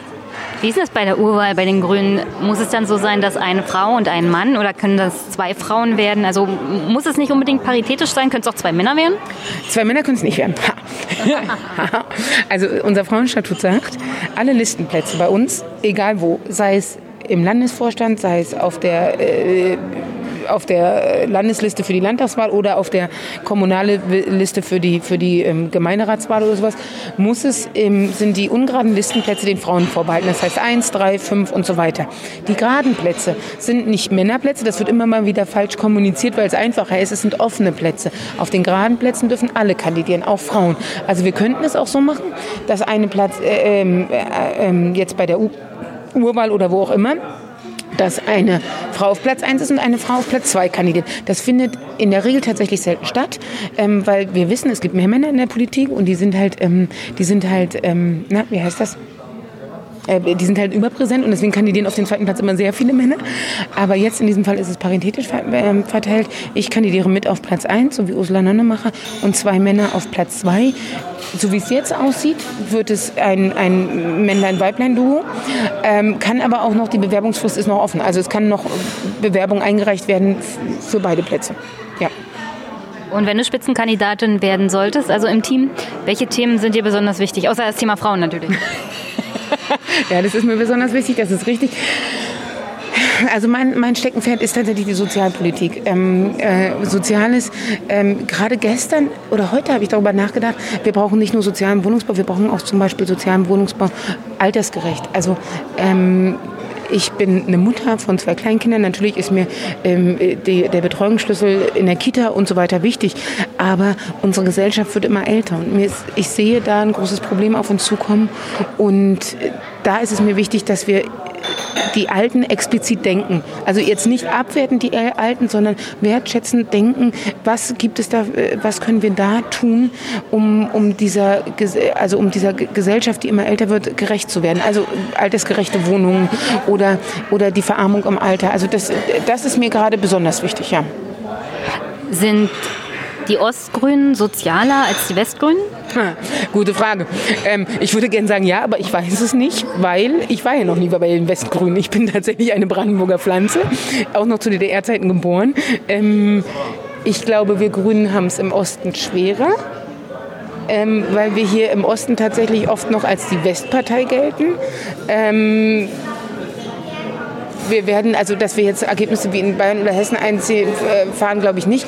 Wie ist das bei der Urwahl bei den Grünen? Muss es dann so sein, dass eine Frau und ein Mann oder können das zwei Frauen werden? Also muss es nicht unbedingt paritätisch sein? Können es auch zwei Männer werden? Zwei Männer können es nicht werden. also unser Frauenstatut sagt, alle Listenplätze bei uns, egal wo, sei es im Landesvorstand, sei es auf der äh, auf der Landesliste für die Landtagswahl oder auf der kommunale Liste für die, für die ähm, Gemeinderatswahl oder sowas, muss es, ähm, sind die ungeraden Listenplätze den Frauen vorbehalten. Das heißt 1, 3, 5 und so weiter. Die geraden Plätze sind nicht Männerplätze, das wird immer mal wieder falsch kommuniziert, weil es einfacher ist. Es sind offene Plätze. Auf den geraden Plätzen dürfen alle kandidieren, auch Frauen. Also wir könnten es auch so machen, dass eine Platz äh, ähm, äh, äh, jetzt bei der U Urwahl oder wo auch immer dass eine Frau auf Platz 1 ist und eine Frau auf Platz 2 kandidiert. Das findet in der Regel tatsächlich selten statt, ähm, weil wir wissen, es gibt mehr Männer in der Politik und die sind halt, ähm, die sind halt, ähm, na, wie heißt das? Äh, die sind halt überpräsent und deswegen kandidieren auf den zweiten Platz immer sehr viele Männer. Aber jetzt in diesem Fall ist es paritätisch ähm, verteilt. Ich kandidiere mit auf Platz 1, so wie Ursula Nonnemacher, und zwei Männer auf Platz 2. So wie es jetzt aussieht, wird es ein, ein Männlein-Weiblein-Duo. Ähm, kann aber auch noch, die Bewerbungsfrist ist noch offen. Also es kann noch Bewerbung eingereicht werden für beide Plätze. Ja. Und wenn du Spitzenkandidatin werden solltest, also im Team, welche Themen sind dir besonders wichtig? Außer das Thema Frauen natürlich. ja, das ist mir besonders wichtig, das ist richtig. Also mein, mein Steckenpferd ist tatsächlich die Sozialpolitik. Ähm, äh, Soziales, ähm, gerade gestern oder heute habe ich darüber nachgedacht, wir brauchen nicht nur sozialen Wohnungsbau, wir brauchen auch zum Beispiel sozialen Wohnungsbau altersgerecht. Also ähm, ich bin eine Mutter von zwei Kleinkindern. Natürlich ist mir ähm, die, der Betreuungsschlüssel in der Kita und so weiter wichtig. Aber unsere Gesellschaft wird immer älter. Und ist, ich sehe da ein großes Problem auf uns zukommen. Und da ist es mir wichtig, dass wir die Alten explizit denken. Also jetzt nicht abwerten die Alten, sondern wertschätzend denken, was gibt es da, äh, was können wir da tun, um, um dieser, also um dieser Gesellschaft, die immer älter wird, gerecht zu werden. Also altersgerechte Wohnungen oder, oder die Verarmung im Alter. Also das, das ist mir gerade besonders wichtig, ja. Sind die Ostgrünen sozialer als die Westgrünen? Gute Frage. Ähm, ich würde gerne sagen ja, aber ich weiß es nicht, weil ich war ja noch nie bei den Westgrünen. Ich bin tatsächlich eine Brandenburger Pflanze, auch noch zu DDR-Zeiten geboren. Ähm, ich glaube, wir Grünen haben es im Osten schwerer. Ähm, weil wir hier im Osten tatsächlich oft noch als die Westpartei gelten. Ähm, wir werden, also dass wir jetzt Ergebnisse wie in Bayern oder Hessen einfahren, glaube ich nicht.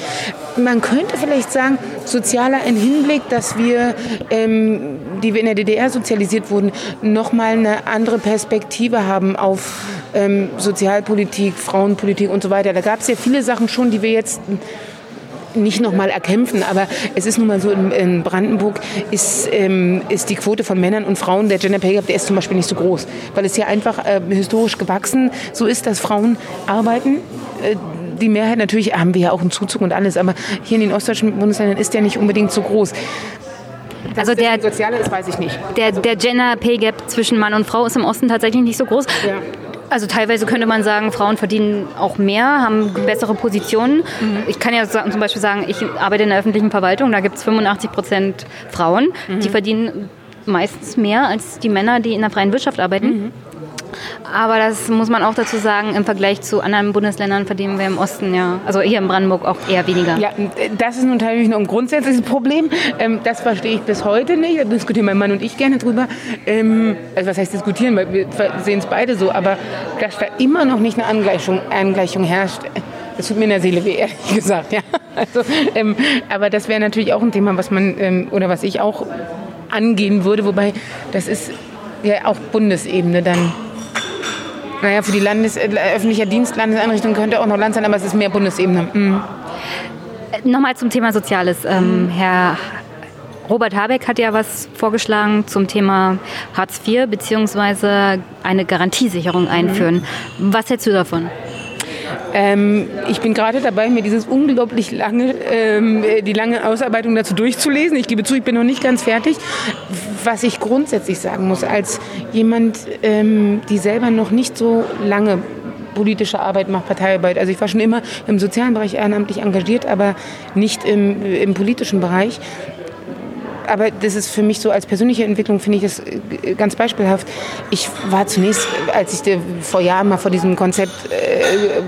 Man könnte vielleicht sagen, sozialer im Hinblick, dass wir, ähm, die wir in der DDR sozialisiert wurden, nochmal eine andere Perspektive haben auf ähm, Sozialpolitik, Frauenpolitik und so weiter. Da gab es ja viele Sachen schon, die wir jetzt nicht nochmal erkämpfen, aber es ist nun mal so, in, Brandenburg ist, ähm, ist die Quote von Männern und Frauen, der Gender Pay Gap, der ist zum Beispiel nicht so groß, weil es hier einfach äh, historisch gewachsen so ist, dass Frauen arbeiten. Äh, die Mehrheit, natürlich haben wir ja auch einen Zuzug und alles, aber hier in den ostdeutschen Bundesländern ist der nicht unbedingt so groß. Das also der soziale ist, weiß ich nicht. Der, der Gender Pay Gap zwischen Mann und Frau ist im Osten tatsächlich nicht so groß. Ja. Also teilweise könnte man sagen, Frauen verdienen auch mehr, haben bessere Positionen. Mhm. Ich kann ja zum Beispiel sagen, ich arbeite in der öffentlichen Verwaltung, da gibt es 85 Prozent Frauen, mhm. die verdienen meistens mehr als die Männer, die in der freien Wirtschaft arbeiten. Mhm. Aber das muss man auch dazu sagen, im Vergleich zu anderen Bundesländern verdienen wir im Osten ja, also hier in Brandenburg auch eher weniger. Ja, das ist nun natürlich noch ein grundsätzliches Problem. Ähm, das verstehe ich bis heute nicht. Da diskutieren mein Mann und ich gerne drüber. Ähm, also was heißt diskutieren, weil wir sehen es beide so, aber dass da immer noch nicht eine Angleichung, Angleichung herrscht, das tut mir in der Seele weh, ehrlich gesagt. Ja. Also, ähm, aber das wäre natürlich auch ein Thema, was man ähm, oder was ich auch angehen würde, wobei das ist ja auch Bundesebene dann. Naja, für die Landes äh, öffentliche Dienst, Landeseinrichtung könnte auch noch Land sein, aber es ist mehr Bundesebene. Mhm. Nochmal zum Thema Soziales. Ähm, Herr Robert Habeck hat ja was vorgeschlagen zum Thema Hartz IV beziehungsweise eine Garantiesicherung einführen. Mhm. Was hältst du davon? Ähm, ich bin gerade dabei, mir dieses unglaublich lange, ähm, die lange Ausarbeitung dazu durchzulesen. Ich gebe zu, ich bin noch nicht ganz fertig. Was ich grundsätzlich sagen muss, als jemand, ähm, die selber noch nicht so lange politische Arbeit macht, Parteiarbeit. Also ich war schon immer im sozialen Bereich ehrenamtlich engagiert, aber nicht im, im politischen Bereich aber das ist für mich so als persönliche Entwicklung, finde ich das äh, ganz beispielhaft. Ich war zunächst, als ich vor Jahren mal vor diesem Konzept äh,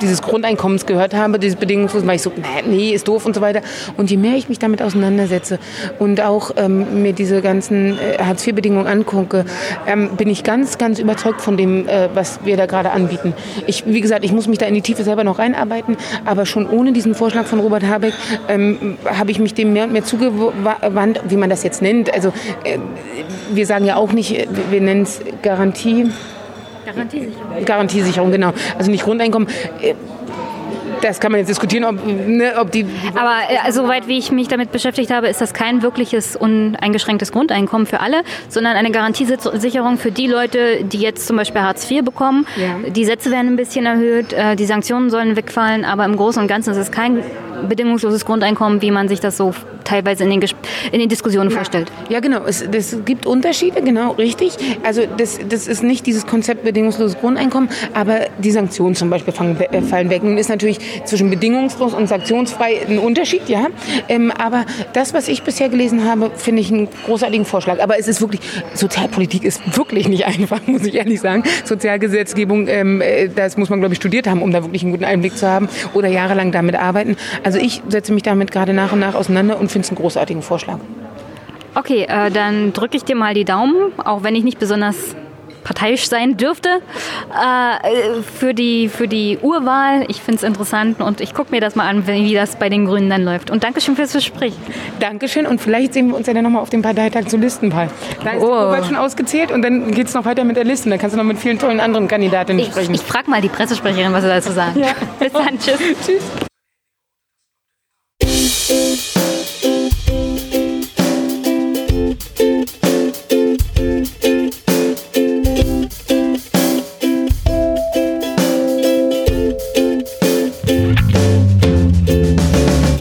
dieses Grundeinkommens gehört habe, dieses Bedingungslos, war ich so, nee, ist doof und so weiter. Und je mehr ich mich damit auseinandersetze und auch ähm, mir diese ganzen äh, Hartz-IV-Bedingungen angucke, ähm, bin ich ganz, ganz überzeugt von dem, äh, was wir da gerade anbieten. Ich, wie gesagt, ich muss mich da in die Tiefe selber noch reinarbeiten, aber schon ohne diesen Vorschlag von Robert Habeck ähm, habe ich mich dem mehr und mehr zugewandt wie man das jetzt nennt. Also äh, wir sagen ja auch nicht, äh, wir nennen es Garantie. Garantiesicherung. Garantiesicherung, genau. Also nicht Grundeinkommen. Äh, das kann man jetzt diskutieren, ob, ne, ob die. Aber äh, soweit wie ich mich damit beschäftigt habe, ist das kein wirkliches uneingeschränktes Grundeinkommen für alle, sondern eine Garantiesicherung für die Leute, die jetzt zum Beispiel Hartz IV bekommen. Ja. Die Sätze werden ein bisschen erhöht, äh, die Sanktionen sollen wegfallen, aber im Großen und Ganzen ist es kein bedingungsloses Grundeinkommen, wie man sich das so teilweise in den, in den Diskussionen ja. vorstellt. Ja, genau. Es das gibt Unterschiede, genau, richtig. Also das, das ist nicht dieses Konzept bedingungsloses Grundeinkommen, aber die Sanktionen zum Beispiel fangen, äh, fallen weg. Nun ist natürlich zwischen bedingungslos und sanktionsfrei ein Unterschied, ja. Ähm, aber das, was ich bisher gelesen habe, finde ich einen großartigen Vorschlag. Aber es ist wirklich, Sozialpolitik ist wirklich nicht einfach, muss ich ehrlich sagen. Sozialgesetzgebung, ähm, äh, das muss man, glaube ich, studiert haben, um da wirklich einen guten Einblick zu haben oder jahrelang damit arbeiten. Also ich setze mich damit gerade nach und nach auseinander und finde es einen großartigen Vorschlag. Okay, äh, dann drücke ich dir mal die Daumen, auch wenn ich nicht besonders parteiisch sein dürfte äh, für, die, für die Urwahl. Ich finde es interessant und ich gucke mir das mal an, wie das bei den Grünen dann läuft. Und Dankeschön fürs Gespräch. Dankeschön und vielleicht sehen wir uns ja dann nochmal auf dem Parteitag zu Listenwahl. Da ist oh. die Urwahl schon ausgezählt und dann geht es noch weiter mit der Liste. Dann kannst du noch mit vielen tollen anderen Kandidatinnen ich, sprechen. Ich frage mal die Pressesprecherin, was sie dazu sagen. Ja. Bis dann, tschüss. tschüss.